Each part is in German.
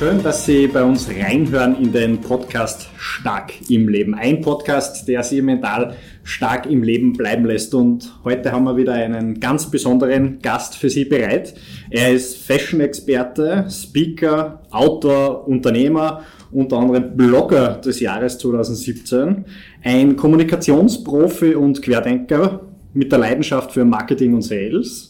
Schön, dass Sie bei uns reinhören in den Podcast Stark im Leben. Ein Podcast, der Sie mental stark im Leben bleiben lässt. Und heute haben wir wieder einen ganz besonderen Gast für Sie bereit. Er ist Fashion-Experte, Speaker, Autor, Unternehmer, unter anderem Blogger des Jahres 2017, ein Kommunikationsprofi und Querdenker mit der Leidenschaft für Marketing und Sales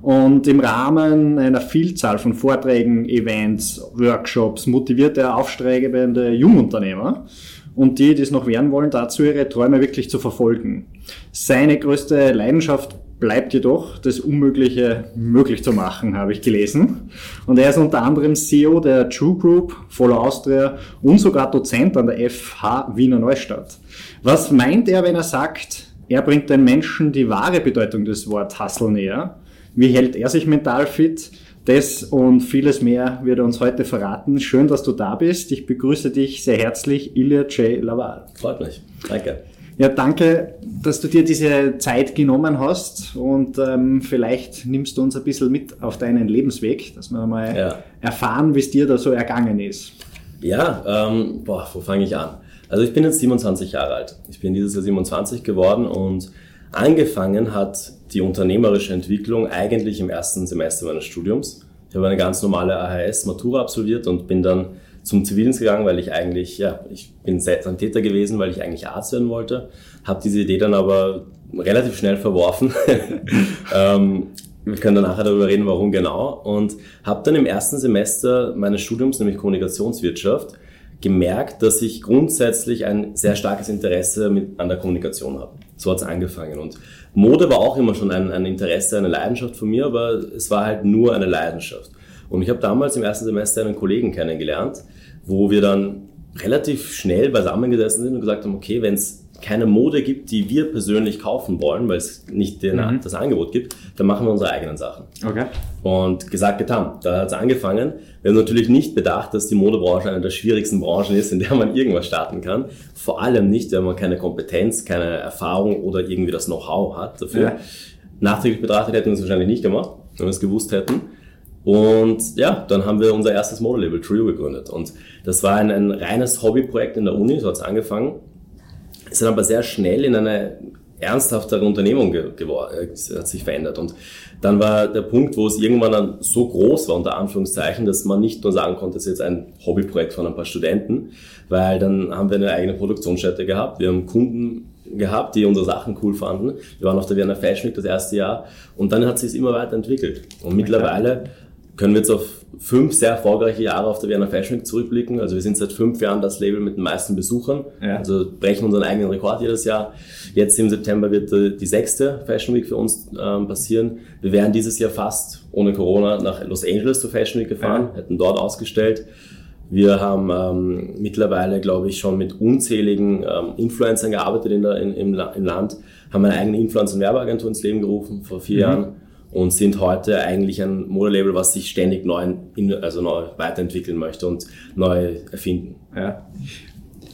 und im Rahmen einer Vielzahl von Vorträgen, Events, Workshops motiviert er aufstrebende Jungunternehmer und die, die es noch werden wollen, dazu ihre Träume wirklich zu verfolgen. Seine größte Leidenschaft bleibt jedoch, das Unmögliche möglich zu machen, habe ich gelesen. Und er ist unter anderem CEO der True Group, Follow Austria und sogar Dozent an der FH Wiener Neustadt. Was meint er, wenn er sagt, er bringt den Menschen die wahre Bedeutung des Wort Hustle näher? Wie hält er sich mental fit? Das und vieles mehr wird er uns heute verraten. Schön, dass du da bist. Ich begrüße dich sehr herzlich, Ilya J. Laval. Freut mich. Danke. Ja, danke, dass du dir diese Zeit genommen hast und ähm, vielleicht nimmst du uns ein bisschen mit auf deinen Lebensweg, dass wir mal ja. erfahren, wie es dir da so ergangen ist. Ja, ähm, boah, wo fange ich an? Also ich bin jetzt 27 Jahre alt. Ich bin dieses Jahr 27 geworden und Angefangen hat die unternehmerische Entwicklung eigentlich im ersten Semester meines Studiums. Ich habe eine ganz normale AHS-Matura absolviert und bin dann zum Zivildienst gegangen, weil ich eigentlich, ja, ich bin Sanitäter gewesen, weil ich eigentlich Arzt werden wollte. Habe diese Idee dann aber relativ schnell verworfen. ähm, wir können dann nachher darüber reden, warum genau. Und habe dann im ersten Semester meines Studiums, nämlich Kommunikationswirtschaft, gemerkt, dass ich grundsätzlich ein sehr starkes Interesse mit, an der Kommunikation habe. So hat es angefangen. Und Mode war auch immer schon ein, ein Interesse, eine Leidenschaft von mir, aber es war halt nur eine Leidenschaft. Und ich habe damals im ersten Semester einen Kollegen kennengelernt, wo wir dann relativ schnell beisammengesessen sind und gesagt haben, okay, wenn es keine Mode gibt, die wir persönlich kaufen wollen, weil es nicht den, mhm. das Angebot gibt, dann machen wir unsere eigenen Sachen. Okay. Und gesagt, getan. Da hat es angefangen. Wir haben natürlich nicht bedacht, dass die Modebranche eine der schwierigsten Branchen ist, in der man irgendwas starten kann. Vor allem nicht, wenn man keine Kompetenz, keine Erfahrung oder irgendwie das Know-how hat dafür. Ja. Nachträglich betrachtet hätten wir es wahrscheinlich nicht gemacht, wenn wir es gewusst hätten. Und ja, dann haben wir unser erstes Modelabel Trio gegründet. Und das war ein, ein reines Hobbyprojekt in der Uni, so hat es angefangen ist dann aber sehr schnell in eine ernsthaftere Unternehmung geworden, äh, hat sich verändert. Und dann war der Punkt, wo es irgendwann dann so groß war, unter Anführungszeichen, dass man nicht nur sagen konnte, es ist jetzt ein Hobbyprojekt von ein paar Studenten, weil dann haben wir eine eigene Produktionsstätte gehabt, wir haben Kunden gehabt, die unsere Sachen cool fanden. Wir waren auf der Vienna Fashion Week das erste Jahr und dann hat sich es immer weiterentwickelt. Und mittlerweile können wir jetzt auf fünf sehr erfolgreiche Jahre auf der Vienna Fashion Week zurückblicken. Also wir sind seit fünf Jahren das Label mit den meisten Besuchern. Ja. Also brechen unseren eigenen Rekord jedes Jahr. Jetzt im September wird äh, die sechste Fashion Week für uns ähm, passieren. Wir wären dieses Jahr fast ohne Corona nach Los Angeles zur Fashion Week gefahren, ja. hätten dort ausgestellt. Wir haben ähm, mittlerweile, glaube ich, schon mit unzähligen ähm, Influencern gearbeitet in der, in, im, im Land, haben eine eigene Influencer- und Werbeagentur ins Leben gerufen vor vier mhm. Jahren und sind heute eigentlich ein Modelabel, was sich ständig neu, also neu weiterentwickeln möchte und neu erfinden. Ja.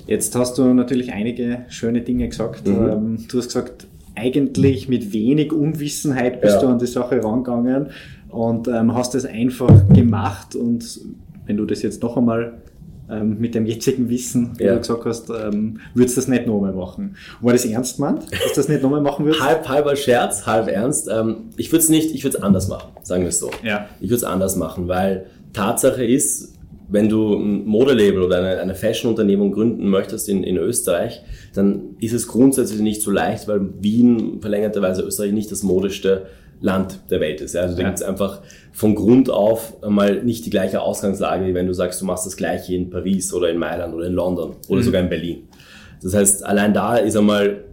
Jetzt hast du natürlich einige schöne Dinge gesagt. Mhm. Ähm, du hast gesagt, eigentlich mit wenig Unwissenheit bist ja. du an die Sache rangegangen und ähm, hast es einfach gemacht. Und wenn du das jetzt noch einmal ähm, mit dem jetzigen Wissen, wie ja. du gesagt hast, ähm, würdest du das nicht nochmal machen. War das ernst gemeint, dass du das nicht nochmal machen würdest? halb, halber Scherz, halb ernst. Ähm, ich würde es nicht, ich würde es anders machen, sagen wir es so. Ja. Ich würde es anders machen, weil Tatsache ist, wenn du ein Modelabel oder eine, eine Fashion-Unternehmung gründen möchtest in, in Österreich, dann ist es grundsätzlich nicht so leicht, weil Wien verlängerterweise Österreich nicht das modischste Land der Welt ist. Also da ja. gibt es einfach von Grund auf mal nicht die gleiche Ausgangslage, wie wenn du sagst, du machst das gleiche in Paris oder in Mailand oder in London oder mhm. sogar in Berlin. Das heißt, allein da ist einmal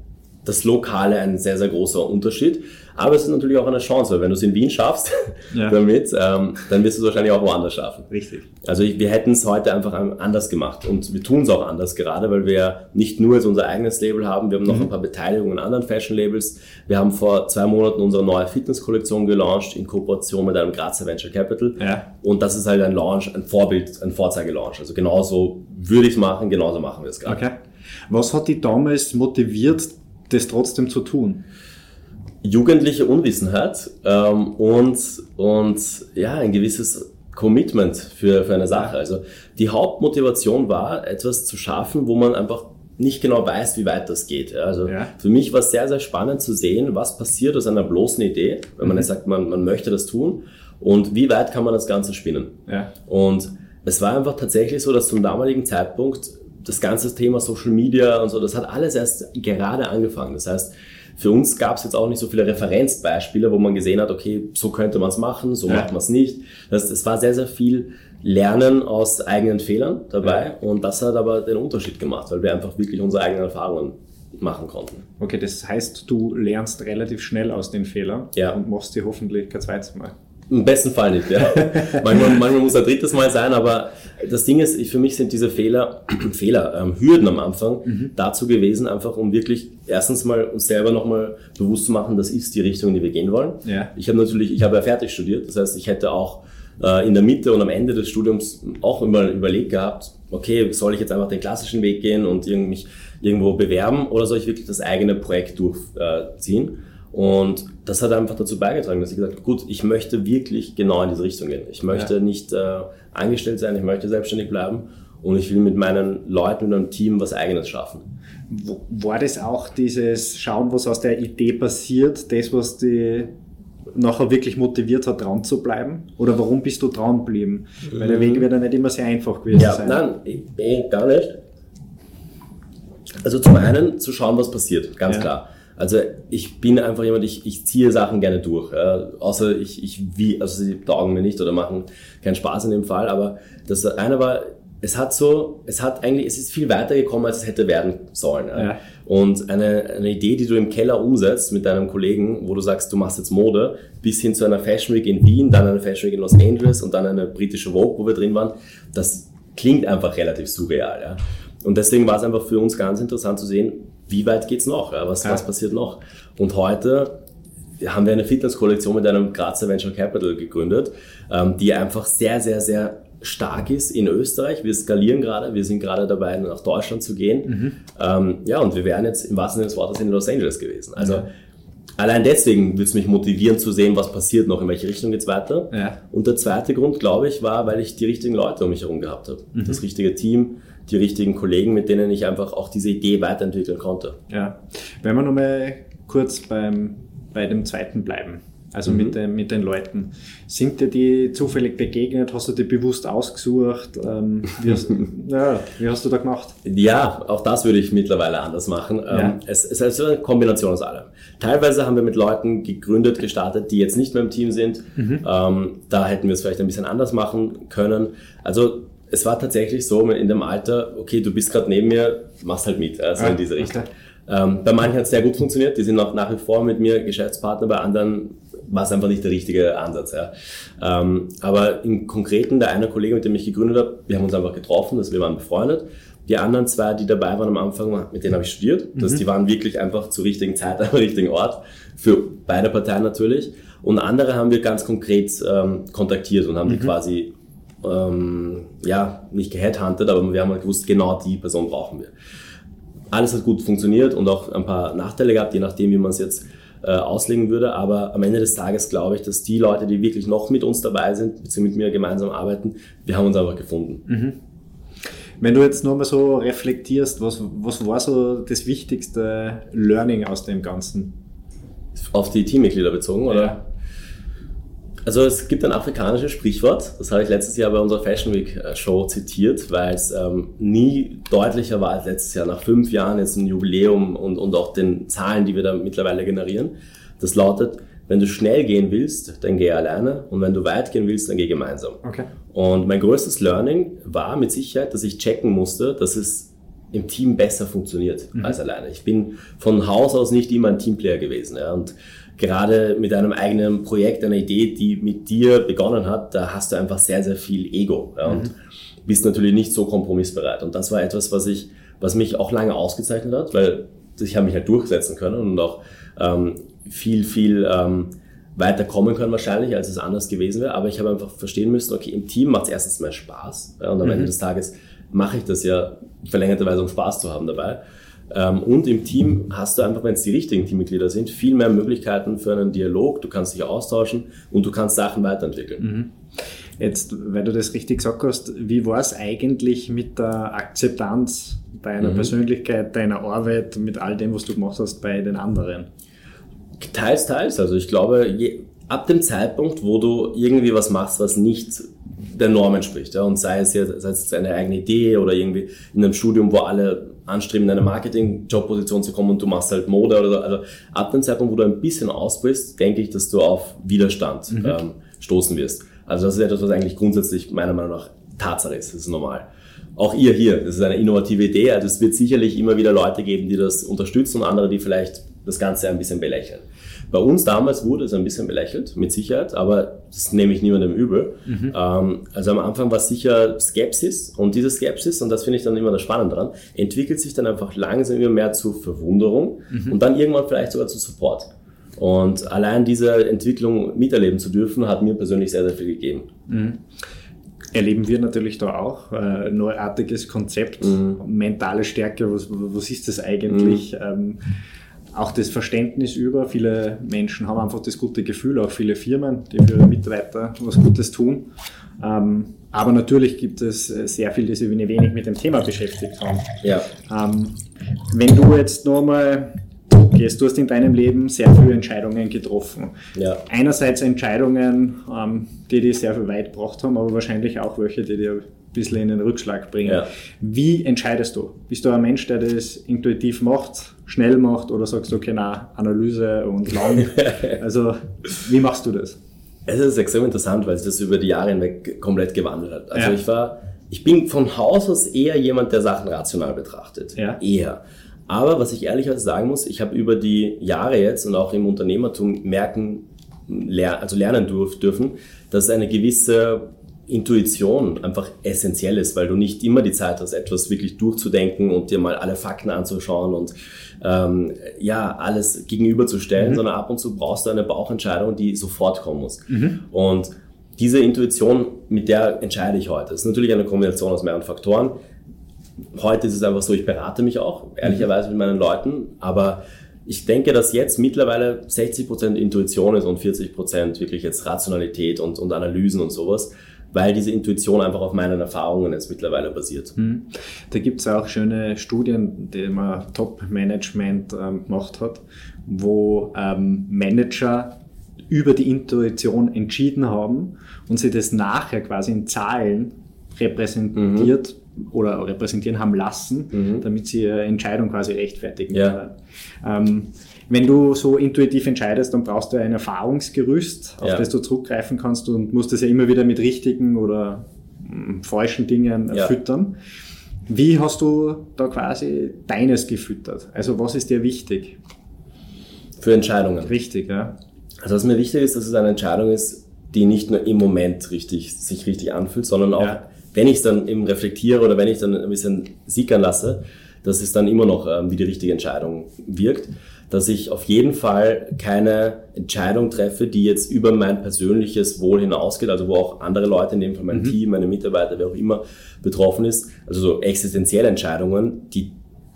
das Lokale ein sehr, sehr großer Unterschied. Aber es ist natürlich auch eine Chance, weil wenn du es in Wien schaffst ja. damit, ähm, dann wirst du es wahrscheinlich auch woanders schaffen. Richtig. Also ich, wir hätten es heute einfach anders gemacht und wir tun es auch anders gerade, weil wir nicht nur jetzt unser eigenes Label haben, wir haben noch mhm. ein paar Beteiligungen an anderen Fashion-Labels. Wir haben vor zwei Monaten unsere neue Fitness-Kollektion gelauncht in Kooperation mit einem Grazer Venture Capital. Ja. Und das ist halt ein Launch, ein Vorbild, ein Vorzeigelaunch. Also genauso würde ich es machen, genauso machen wir es gerade. Okay. Was hat dich damals motiviert, das trotzdem zu tun? Jugendliche Unwissenheit ähm, und, und ja, ein gewisses Commitment für, für eine Sache. Also die Hauptmotivation war, etwas zu schaffen, wo man einfach nicht genau weiß, wie weit das geht. Also ja. für mich war es sehr, sehr spannend zu sehen, was passiert aus einer bloßen Idee, wenn man mhm. sagt, man, man möchte das tun und wie weit kann man das Ganze spinnen. Ja. Und es war einfach tatsächlich so, dass zum damaligen Zeitpunkt das ganze Thema Social Media und so, das hat alles erst gerade angefangen. Das heißt, für uns gab es jetzt auch nicht so viele Referenzbeispiele, wo man gesehen hat, okay, so könnte man es machen, so ja. macht man es nicht. Das, es war sehr, sehr viel Lernen aus eigenen Fehlern dabei ja. und das hat aber den Unterschied gemacht, weil wir einfach wirklich unsere eigenen Erfahrungen machen konnten. Okay, das heißt, du lernst relativ schnell aus den Fehlern ja. und machst sie hoffentlich kein zweites Mal. Im besten Fall nicht, ja. manchmal, manchmal muss ein drittes Mal sein, aber das Ding ist, für mich sind diese Fehler, Fehler, ähm, Hürden am Anfang mhm. dazu gewesen, einfach um wirklich erstens mal uns selber nochmal bewusst zu machen, das ist die Richtung, in die wir gehen wollen. Ja. Ich habe natürlich, ich habe ja fertig studiert, das heißt, ich hätte auch äh, in der Mitte und am Ende des Studiums auch immer überlegt gehabt, okay, soll ich jetzt einfach den klassischen Weg gehen und mich irgendwo bewerben oder soll ich wirklich das eigene Projekt durchziehen? Und das hat einfach dazu beigetragen, dass ich gesagt habe, gut, ich möchte wirklich genau in diese Richtung gehen. Ich möchte ja. nicht äh, angestellt sein, ich möchte selbstständig bleiben und ich will mit meinen Leuten und einem Team was Eigenes schaffen. War das auch dieses Schauen, was aus der Idee passiert, das, was die nachher wirklich motiviert hat, dran zu bleiben? Oder warum bist du dran geblieben? Weil der Weg wird ja nicht immer sehr einfach gewesen ja, sein. Nein, eh, gar nicht. Also zum einen zu schauen, was passiert, ganz ja. klar. Also ich bin einfach jemand, ich, ich ziehe Sachen gerne durch. Ja. Außer ich, ich wie, also sie taugen mir nicht oder machen keinen Spaß in dem Fall. Aber das eine war, es hat so, es hat eigentlich, es ist viel weiter gekommen, als es hätte werden sollen. Ja. Ja. Und eine, eine Idee, die du im Keller umsetzt mit deinem Kollegen, wo du sagst, du machst jetzt Mode, bis hin zu einer Fashion Week in Wien, dann eine Fashion Week in Los Angeles und dann eine britische Vogue, wo wir drin waren, das klingt einfach relativ surreal. Ja. Und deswegen war es einfach für uns ganz interessant zu sehen, wie weit geht's noch? Ja? Was, ja. was passiert noch? Und heute haben wir eine Fitnesskollektion mit einem Grazer Venture Capital gegründet, ähm, die einfach sehr, sehr, sehr stark ist in Österreich. Wir skalieren gerade, wir sind gerade dabei, nach Deutschland zu gehen. Mhm. Ähm, ja, und wir wären jetzt im wahrsten Sinne des Wortes in Los Angeles gewesen. Also ja. allein deswegen würde es mich motivieren zu sehen, was passiert noch, in welche Richtung geht's weiter. Ja. Und der zweite Grund, glaube ich, war, weil ich die richtigen Leute um mich herum gehabt habe. Mhm. Das richtige Team, die richtigen Kollegen, mit denen ich einfach auch diese Idee weiterentwickeln konnte. Ja, wenn wir nochmal kurz beim, bei dem zweiten bleiben, also mhm. mit, den, mit den Leuten. Sind dir die zufällig begegnet? Hast du die bewusst ausgesucht? Ähm, wie, hast, ja, wie hast du da gemacht? Ja, auch das würde ich mittlerweile anders machen. Ja. Ähm, es, es ist eine Kombination aus allem. Teilweise haben wir mit Leuten gegründet, gestartet, die jetzt nicht mehr im Team sind. Mhm. Ähm, da hätten wir es vielleicht ein bisschen anders machen können. Also es war tatsächlich so in dem Alter, okay, du bist gerade neben mir, machst halt mit, also ah, in diese Richtung. Okay. Ähm, bei manchen hat es sehr gut funktioniert, die sind auch nach wie vor mit mir Geschäftspartner, bei anderen war es einfach nicht der richtige Ansatz. Ja. Ähm, aber im Konkreten, der eine Kollege, mit dem ich gegründet habe, wir haben uns einfach getroffen, also wir waren befreundet. Die anderen zwei, die dabei waren am Anfang, mit denen habe ich studiert. Mhm. Das, die waren wirklich einfach zur richtigen Zeit am richtigen Ort, für beide Parteien natürlich. Und andere haben wir ganz konkret ähm, kontaktiert und haben mhm. die quasi ähm, ja, nicht geheadhuntet, aber wir haben halt gewusst, genau die Person brauchen wir. Alles hat gut funktioniert und auch ein paar Nachteile gehabt, je nachdem, wie man es jetzt äh, auslegen würde. Aber am Ende des Tages glaube ich, dass die Leute, die wirklich noch mit uns dabei sind, beziehungsweise mit mir gemeinsam arbeiten, wir haben uns einfach gefunden. Mhm. Wenn du jetzt nur mal so reflektierst, was, was war so das wichtigste Learning aus dem Ganzen? Auf die Teammitglieder bezogen, oder? Ja. Also es gibt ein afrikanisches Sprichwort, das habe ich letztes Jahr bei unserer Fashion Week äh, Show zitiert, weil es ähm, nie deutlicher war als letztes Jahr. Nach fünf Jahren jetzt ein Jubiläum und, und auch den Zahlen, die wir da mittlerweile generieren. Das lautet, wenn du schnell gehen willst, dann geh alleine und wenn du weit gehen willst, dann geh gemeinsam. Okay. Und mein größtes Learning war mit Sicherheit, dass ich checken musste, dass es im Team besser funktioniert mhm. als alleine. Ich bin von Haus aus nicht immer ein Teamplayer gewesen. Ja, und gerade mit einem eigenen Projekt, einer Idee, die mit dir begonnen hat, da hast du einfach sehr, sehr viel Ego ja, und mhm. bist natürlich nicht so kompromissbereit. Und das war etwas, was ich, was mich auch lange ausgezeichnet hat, weil ich habe mich halt durchsetzen können und auch ähm, viel, viel ähm, weiter kommen können wahrscheinlich, als es anders gewesen wäre. Aber ich habe einfach verstehen müssen, okay, im Team macht es erstens mal Spaß ja, und am mhm. Ende des Tages mache ich das ja verlängerterweise, um Spaß zu haben dabei. Ähm, und im Team hast du einfach, wenn es die richtigen Teammitglieder sind, viel mehr Möglichkeiten für einen Dialog. Du kannst dich austauschen und du kannst Sachen weiterentwickeln. Mhm. Jetzt, weil du das richtig gesagt hast, wie war es eigentlich mit der Akzeptanz deiner mhm. Persönlichkeit, deiner Arbeit, mit all dem, was du gemacht hast bei den anderen? Teils, teils. Also ich glaube, je, ab dem Zeitpunkt, wo du irgendwie was machst, was nicht der Norm entspricht, ja, und sei es jetzt, sei es jetzt eine eigene Idee oder irgendwie in einem Studium, wo alle anstreben, in eine Marketing-Jobposition zu kommen und du machst halt Mode oder also ab dem Zeitpunkt, wo du ein bisschen ausbrichst, denke ich, dass du auf Widerstand mhm. ähm, stoßen wirst. Also das ist etwas, was eigentlich grundsätzlich meiner Meinung nach Tatsache ist. Das ist normal. Auch ihr hier, das ist eine innovative Idee. Also es wird sicherlich immer wieder Leute geben, die das unterstützen und andere, die vielleicht das Ganze ein bisschen belächeln. Bei uns damals wurde es ein bisschen belächelt, mit Sicherheit, aber das nehme ich niemandem übel. Mhm. Ähm, also am Anfang war sicher Skepsis und diese Skepsis, und das finde ich dann immer das Spannende dran, entwickelt sich dann einfach langsam immer mehr zu Verwunderung mhm. und dann irgendwann vielleicht sogar zu Support. Und allein diese Entwicklung miterleben zu dürfen, hat mir persönlich sehr, sehr viel gegeben. Mhm. Erleben wir natürlich da auch. Äh, neuartiges Konzept, mhm. mentale Stärke, was, was ist das eigentlich? Mhm. Ähm, auch das Verständnis über. Viele Menschen haben einfach das gute Gefühl, auch viele Firmen, die für ihre Mitarbeiter was Gutes tun. Ähm, aber natürlich gibt es sehr viel, die sich wenig mit dem Thema beschäftigt haben. Ja. Ähm, wenn du jetzt nochmal gehst, du hast in deinem Leben sehr viele Entscheidungen getroffen. Ja. Einerseits Entscheidungen, ähm, die dich sehr viel weit gebracht haben, aber wahrscheinlich auch welche, die dir bisschen in den Rückschlag bringen. Ja. Wie entscheidest du? Bist du ein Mensch, der das intuitiv macht, schnell macht oder sagst du, okay, na, Analyse und lang? also, wie machst du das? Es ist extrem interessant, weil sich das über die Jahre hinweg komplett gewandelt hat. Also ja. ich war, ich bin von Haus aus eher jemand, der Sachen rational betrachtet. Ja. Eher. Aber was ich ehrlicherweise sagen muss, ich habe über die Jahre jetzt und auch im Unternehmertum merken, ler also lernen dürf dürfen, dass eine gewisse Intuition einfach essentiell ist, weil du nicht immer die Zeit hast, etwas wirklich durchzudenken und dir mal alle Fakten anzuschauen und ähm, ja, alles gegenüberzustellen, mhm. sondern ab und zu brauchst du eine Bauchentscheidung, die sofort kommen muss. Mhm. Und diese Intuition, mit der entscheide ich heute. Das ist natürlich eine Kombination aus mehreren Faktoren. Heute ist es einfach so, ich berate mich auch, ehrlicherweise mit meinen Leuten, aber ich denke, dass jetzt mittlerweile 60% Intuition ist und 40% wirklich jetzt Rationalität und, und Analysen und sowas weil diese Intuition einfach auf meinen Erfahrungen jetzt mittlerweile basiert. Mhm. Da gibt es auch schöne Studien, die man Top-Management ähm, gemacht hat, wo ähm, Manager über die Intuition entschieden haben und sie das nachher quasi in Zahlen repräsentiert mhm. oder repräsentieren haben lassen, mhm. damit sie ihre Entscheidung quasi rechtfertigen. Ja. Ähm, wenn du so intuitiv entscheidest, dann brauchst du ein Erfahrungsgerüst, auf ja. das du zurückgreifen kannst und musst das ja immer wieder mit richtigen oder mm, falschen Dingen ja. füttern. Wie hast du da quasi deines gefüttert? Also was ist dir wichtig? Für Entscheidungen. Richtig, ja. Also was mir wichtig ist, dass es eine Entscheidung ist, die nicht nur im Moment richtig, sich richtig anfühlt, sondern auch, ja. wenn ich es dann eben reflektiere oder wenn ich dann ein bisschen sickern lasse, dass es dann immer noch ähm, wie die richtige Entscheidung wirkt dass ich auf jeden Fall keine Entscheidung treffe, die jetzt über mein persönliches Wohl hinausgeht, also wo auch andere Leute, in dem Fall mein mhm. Team, meine Mitarbeiter, wer auch immer betroffen ist, also so existenzielle Entscheidungen, die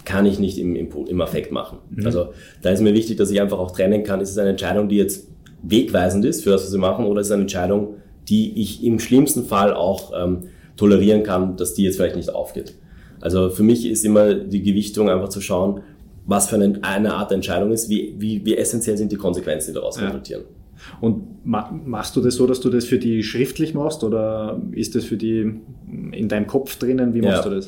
kann ich nicht im, im, im Affekt machen. Mhm. Also da ist mir wichtig, dass ich einfach auch trennen kann, ist es eine Entscheidung, die jetzt wegweisend ist für das, was wir machen, oder ist es eine Entscheidung, die ich im schlimmsten Fall auch ähm, tolerieren kann, dass die jetzt vielleicht nicht aufgeht. Also für mich ist immer die Gewichtung einfach zu schauen, was für eine, eine Art Entscheidung ist, wie, wie, wie essentiell sind die Konsequenzen, die daraus ja. resultieren. Und machst du das so, dass du das für die schriftlich machst oder ist das für die in deinem Kopf drinnen? Wie machst ja. du das?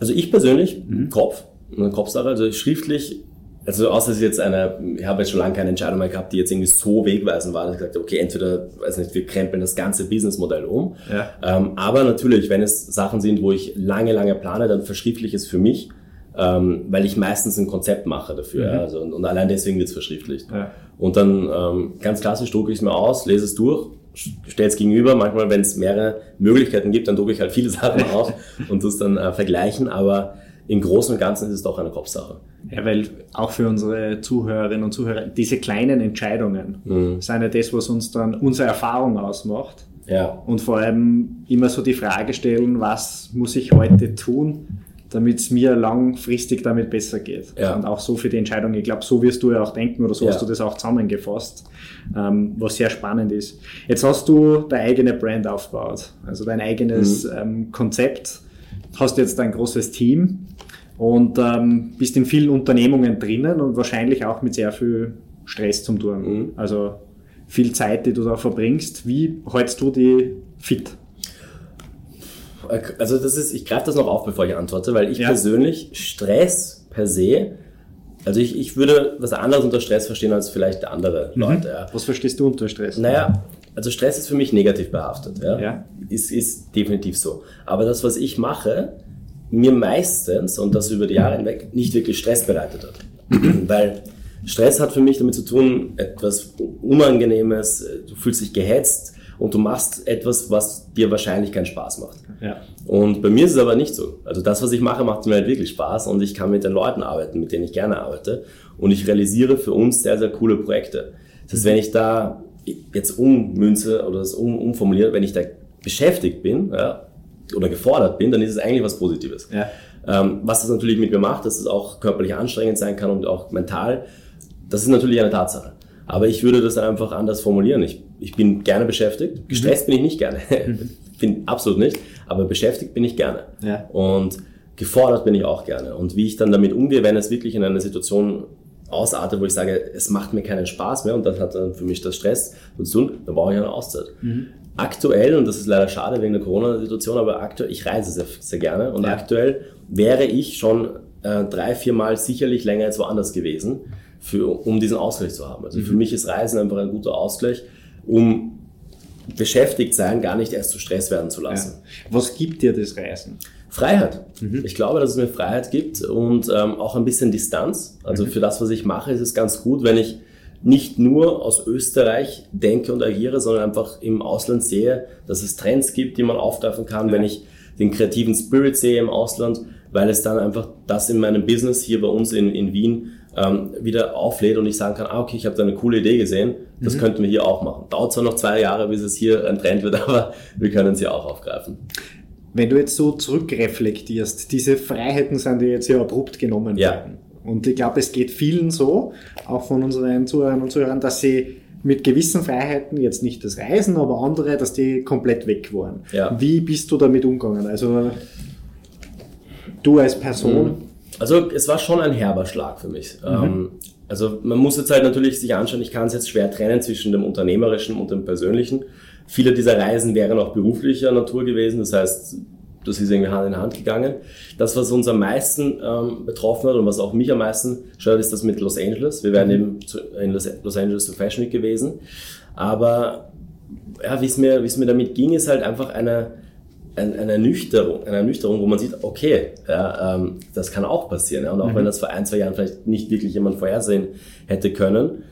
Also ich persönlich, mhm. Kopf, eine Kopfsache, also schriftlich, also außer es jetzt eine, ich habe jetzt schon lange keine Entscheidung mehr gehabt, die jetzt irgendwie so wegweisend war, dass ich gesagt habe, okay, entweder, weiß nicht, wir krempeln das ganze Businessmodell um. Ja. Ähm, aber natürlich, wenn es Sachen sind, wo ich lange, lange plane, dann verschriftlich es für mich ähm, weil ich meistens ein Konzept mache dafür. Mhm. Ja, also, und, und, allein deswegen wird es verschriftlicht. Ja. Und dann ähm, ganz klassisch drucke ich es mir aus, lese es durch, stelle es gegenüber. Manchmal, wenn es mehrere Möglichkeiten gibt, dann drucke ich halt viele Sachen aus und das dann äh, vergleichen. Aber im Großen und Ganzen ist es doch eine Kopfsache. Ja, weil auch für unsere Zuhörerinnen und Zuhörer, diese kleinen Entscheidungen mhm. sind ja das, was uns dann unsere Erfahrung ausmacht. Ja. Und vor allem immer so die Frage stellen, was muss ich heute tun, damit es mir langfristig damit besser geht. Ja. Und auch so für die Entscheidung. Ich glaube, so wirst du ja auch denken oder so Ja. hast du das auch zusammengefasst, ähm, was sehr spannend ist. Jetzt hast du deine eigene Brand aufgebaut, also dein eigenes Mhm. ähm, Konzept, hast jetzt ein großes Team und ähm, bist in vielen Unternehmungen drinnen und wahrscheinlich auch mit sehr viel Stress zum tun. Mhm. Also viel Zeit, die du da verbringst. Wie hältst du die fit? Also das ist, ich greife das noch auf, bevor ich antworte, weil ich Ja. persönlich Stress per se, also ich, ich würde was anderes unter Stress verstehen als vielleicht andere Mhm. Leute. Ja. Was verstehst du unter Stress? Naja, also Stress ist für mich negativ behaftet. Ja? Ja. Ist, ist definitiv so. Aber das, was ich mache, mir meistens, und das über die Jahre hinweg, nicht wirklich Stress bereitet hat. Weil Stress hat für mich damit zu tun, etwas Unangenehmes, du fühlst dich gehetzt und du machst etwas, was dir wahrscheinlich keinen Spaß macht. Ja. Und bei mir ist es aber nicht so. Also das, was ich mache, macht mir halt wirklich Spaß und ich kann mit den Leuten arbeiten, mit denen ich gerne arbeite. Und ich realisiere für uns sehr, sehr coole Projekte. Das heißt, wenn ich da jetzt ummünze oder das um, umformuliere, wenn ich da beschäftigt bin ja, oder gefordert bin, dann ist es eigentlich was Positives. Ja. Ähm, was das natürlich mit mir macht, dass es auch körperlich anstrengend sein kann und auch mental, das ist natürlich eine Tatsache. Aber ich würde das einfach anders formulieren. Ich, ich bin gerne beschäftigt. Gestresst bin ich nicht gerne. bin absolut nicht. Aber beschäftigt bin ich gerne. Ja. Und gefordert bin ich auch gerne. Und wie ich dann damit umgehe, wenn es wirklich in einer Situation ausartet, wo ich sage, es macht mir keinen Spaß mehr und das hat dann für mich das Stress zu tun, dann brauche ich eine Auszeit. Aktuell, und das ist leider schade wegen der Corona-Situation, aber aktuell, ich reise sehr, sehr gerne und Ja. aktuell wäre ich schon äh, drei, vier Mal sicherlich länger als woanders gewesen, für, um diesen Ausgleich zu haben. Also für mich ist Reisen einfach ein guter Ausgleich, um beschäftigt sein, gar nicht erst zu Stress werden zu Ja. lassen. Was gibt dir das Reisen? Freiheit. Ich glaube, dass es mir Freiheit gibt und ähm, auch ein bisschen Distanz. Also für das, was ich mache, ist es ganz gut, wenn ich nicht nur aus Österreich denke und agiere, sondern einfach im Ausland sehe, dass es Trends gibt, die man aufgreifen kann, wenn ich den kreativen Spirit sehe im Ausland, weil es dann einfach das in meinem Business hier bei uns in, in Wien ähm, wieder auflädt und ich sagen kann, ah, okay, ich habe da eine coole Idee gesehen, das könnten wir hier auch machen. Dauert zwar noch zwei Jahre, bis es hier ein Trend wird, aber wir können sie auch aufgreifen. Wenn du jetzt so zurückreflektierst, diese Freiheiten sind dir jetzt ja abrupt genommen Ja. worden. Und ich glaube, es geht vielen so, auch von unseren Zuhörern und Zuhörern, dass sie mit gewissen Freiheiten, jetzt nicht das Reisen, aber andere, dass die komplett weg waren. Ja. Wie bist du damit umgegangen? Also du als Person, Also es war schon ein herber Schlag für mich. Ähm, also man muss jetzt halt natürlich sich anschauen, ich kann es jetzt schwer trennen zwischen dem Unternehmerischen und dem Persönlichen. Viele dieser Reisen wären auch beruflicher Natur gewesen, das heißt, das ist irgendwie Hand in Hand gegangen. Das, was uns am meisten ähm, betroffen hat und was auch mich am meisten stört, ist das mit Los Angeles. Wir wären eben zu, in Los, Los Angeles zur Fashion Week gewesen. Aber ja, wie es mir, wie es mir damit ging, ist halt einfach eine, ein- eine Ernüchterung, eine Ernüchterung, wo man sieht, okay, ja, ähm, das kann auch passieren. Ja, und auch wenn das vor ein, zwei Jahren vielleicht nicht wirklich jemand vorhersehen hätte können,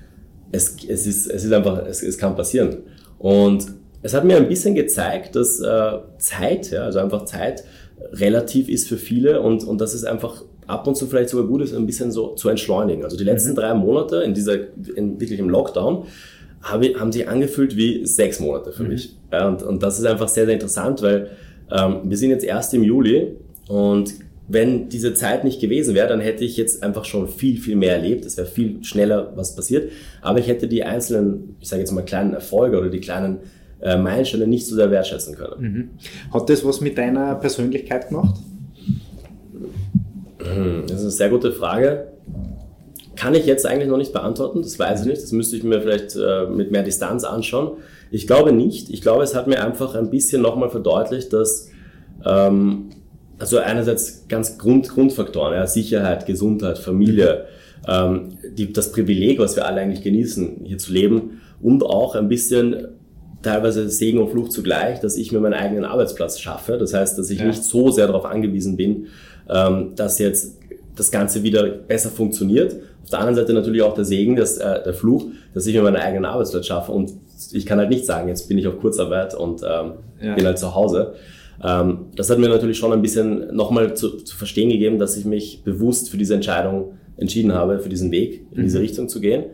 es, es, ist, es ist einfach, es, es kann passieren. Und es hat mir ein bisschen gezeigt, dass äh, Zeit, ja, also einfach Zeit relativ ist für viele und, und dass es einfach ab und zu vielleicht sogar gut ist, ein bisschen so zu entschleunigen. Also die letzten drei Monate in dieser, in, wirklich im Lockdown, habe, haben sich angefühlt wie sechs Monate für mich. Ja, und, und das ist einfach sehr, sehr interessant, weil ähm, wir sind jetzt erst im Juli und wenn diese Zeit nicht gewesen wäre, dann hätte ich jetzt einfach schon viel, viel mehr erlebt. Es wäre viel schneller was passiert. Aber ich hätte die einzelnen, ich sage jetzt mal kleinen Erfolge oder die kleinen äh, Meilensteine nicht so sehr wertschätzen können. hat das was mit deiner Persönlichkeit gemacht? Hm, Das ist eine sehr gute Frage. Kann ich jetzt eigentlich noch nicht beantworten, das weiß ich nicht. Das müsste ich mir vielleicht äh, mit mehr Distanz anschauen. Ich glaube nicht. Ich glaube, es hat mir einfach ein bisschen nochmal verdeutlicht, dass ähm, also einerseits ganz Grund, Grundfaktoren, ja, Sicherheit, Gesundheit, Familie, ähm, die, das Privileg, was wir alle eigentlich genießen, hier zu leben und auch ein bisschen teilweise Segen und Fluch zugleich, dass ich mir meinen eigenen Arbeitsplatz schaffe. Das heißt, dass ich Ja. nicht so sehr darauf angewiesen bin, ähm, dass jetzt das Ganze wieder besser funktioniert. Auf der anderen Seite natürlich auch der Segen, dass, äh, der Fluch, dass ich mir meinen eigenen Arbeitsplatz schaffe und ich kann halt nicht sagen, jetzt bin ich auf Kurzarbeit und ähm, Ja. bin halt zu Hause. Ähm, das hat mir natürlich schon ein bisschen nochmal zu, zu verstehen gegeben, dass ich mich bewusst für diese Entscheidung entschieden habe, für diesen Weg in diese Richtung zu gehen.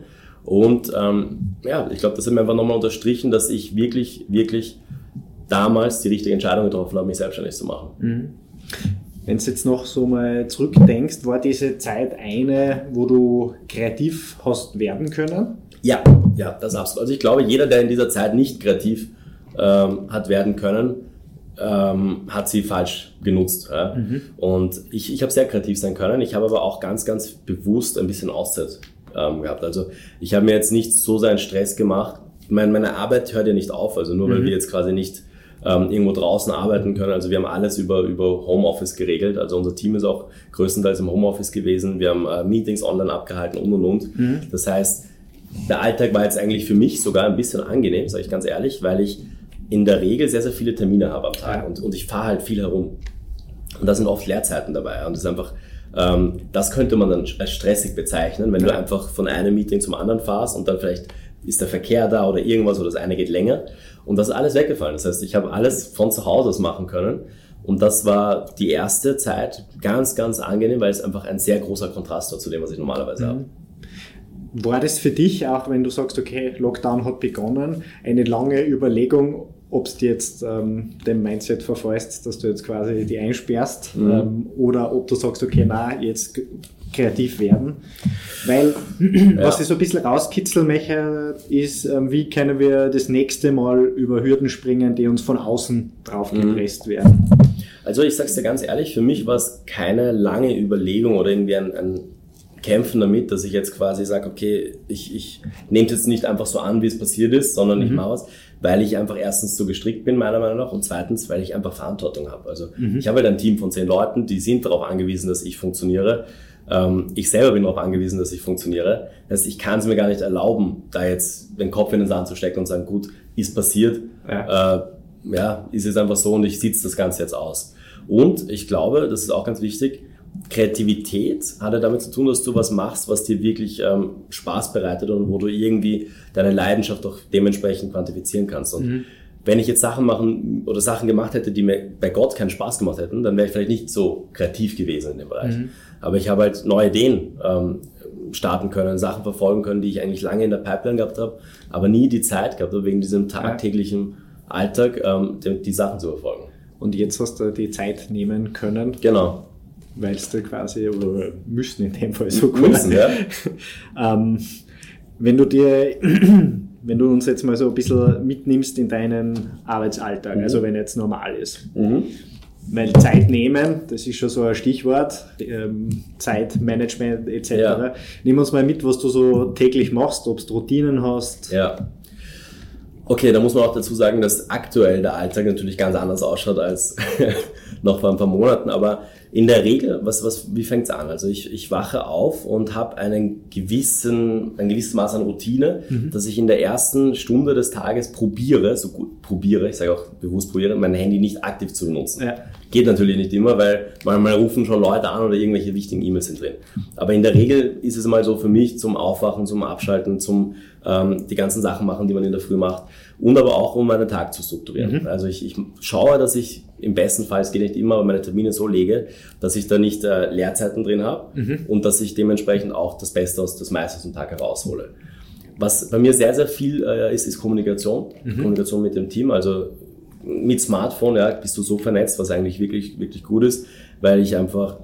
Und ähm, ja, ich glaube, das hat mir einfach nochmal unterstrichen, dass ich wirklich, wirklich damals die richtige Entscheidung getroffen habe, mich selbstständig zu machen. Wenn du jetzt noch so mal zurückdenkst, war diese Zeit eine, wo du kreativ hast werden können? Ja, ja, das absolut. Also ich glaube, jeder, der in dieser Zeit nicht kreativ ähm, hat werden können, ähm, hat sie falsch genutzt. Ja? Mhm. Und ich, ich habe sehr kreativ sein können. Ich habe aber auch ganz, ganz bewusst ein bisschen Auszeit ähm, gehabt. Also ich habe mir jetzt nicht so seinen Stress gemacht. Meine, meine Arbeit hört ja nicht auf. Also nur mhm. weil wir jetzt quasi nicht ähm, irgendwo draußen arbeiten können. Also wir haben alles über, über Homeoffice geregelt. Also unser Team ist auch größtenteils im Homeoffice gewesen. Wir haben äh, Meetings online abgehalten und und und. Mhm. Das heißt, der Alltag war jetzt eigentlich für mich sogar ein bisschen angenehm, sage ich ganz ehrlich, weil ich in der Regel sehr, sehr viele Termine habe am Tag und, und ich fahre halt viel herum. Und da sind oft Leerzeiten dabei. Und das ist einfach, ähm, das könnte man dann als stressig bezeichnen, wenn ja. du einfach von einem Meeting zum anderen fahrst und dann vielleicht ist der Verkehr da oder irgendwas oder das eine geht länger. Und das ist alles weggefallen. Das heißt, ich habe alles von zu Hause aus machen können. Und das war die erste Zeit ganz, ganz angenehm, weil es einfach ein sehr großer Kontrast war zu dem, was ich normalerweise mhm. habe. War das für dich, auch wenn du sagst, okay, Lockdown hat begonnen, eine lange Überlegung, ob du jetzt ähm, dem Mindset verfallst, dass du jetzt quasi die einsperrst mhm. ähm, oder ob du sagst, okay, na, jetzt kreativ werden. Weil, ja. was ich so ein bisschen rauskitzeln möchte, ist, ähm, wie können wir das nächste Mal über Hürden springen, die uns von außen draufgepresst mhm. werden. Also ich sag's dir ganz ehrlich, für mich war es keine lange Überlegung oder irgendwie ein, ein Kämpfen damit, dass ich jetzt quasi sage, okay, ich, ich nehme es jetzt nicht einfach so an, wie es passiert ist, sondern mhm. ich mache es, weil ich einfach erstens so gestrickt bin, meiner Meinung nach, und zweitens, weil ich einfach Verantwortung habe. Also mhm. ich habe halt ein Team von zehn Leuten, die sind darauf angewiesen, dass ich funktioniere. Ähm, ich selber bin darauf angewiesen, dass ich funktioniere. Das heißt, ich kann es mir gar nicht erlauben, da jetzt den Kopf in den Sand zu stecken und sagen, gut, ist passiert, ja, äh, ja ist jetzt einfach so und ich sitze das Ganze jetzt aus. Und ich glaube, das ist auch ganz wichtig, Kreativität hat ja damit zu tun, dass du was machst, was dir wirklich ähm, Spaß bereitet und wo du irgendwie deine Leidenschaft auch dementsprechend quantifizieren kannst. Und mhm. wenn ich jetzt Sachen machen oder Sachen gemacht hätte, die mir bei Gott keinen Spaß gemacht hätten, dann wäre ich vielleicht nicht so kreativ gewesen in dem Bereich. Mhm. Aber ich habe halt neue Ideen ähm, starten können, Sachen verfolgen können, die ich eigentlich lange in der Pipeline gehabt habe, aber nie die Zeit gehabt habe, wegen diesem tagtäglichen Alltag ähm, die, die Sachen zu verfolgen. Und jetzt hast du die Zeit nehmen können. Genau weil es da quasi, oder müssen in dem Fall so müssen, ja. ähm, wenn du dir, wenn du uns jetzt mal so ein bisschen mitnimmst in deinen Arbeitsalltag, mhm. also wenn jetzt normal ist. Mhm. Weil Zeit nehmen, das ist schon so ein Stichwort, ähm, Zeitmanagement etc. Ja. Nimm uns mal mit, was du so täglich machst, ob du Routinen hast. Ja. Okay, da muss man auch dazu sagen, dass aktuell der Alltag natürlich ganz anders ausschaut als noch vor ein paar Monaten, aber in der Regel, was, was, wie fängt's an? Also ich, ich wache auf und habe einen gewissen, ein gewisses Maß an Routine, mhm. dass ich in der ersten Stunde des Tages probiere, so gut probiere, ich sage auch bewusst probiere, mein Handy nicht aktiv zu benutzen. Ja. Geht natürlich nicht immer, weil manchmal rufen schon Leute an oder irgendwelche wichtigen E-Mails sind drin. Aber in der Regel ist es mal so für mich zum Aufwachen, zum Abschalten, zum ähm, die ganzen Sachen machen, die man in der Früh macht und aber auch, um meinen Tag zu strukturieren. Mhm. Also ich, ich schaue, dass ich im besten Fall, es geht nicht immer, aber meine Termine so lege, dass ich da nicht äh, Leerzeiten drin habe mhm. und dass ich dementsprechend auch das Beste aus das meiste aus dem Tag heraushole. Was bei mir sehr, sehr viel äh, ist, ist Kommunikation. Mhm. Kommunikation mit dem Team. Also mit Smartphone ja, bist du so vernetzt, was eigentlich wirklich, wirklich gut ist, weil ich einfach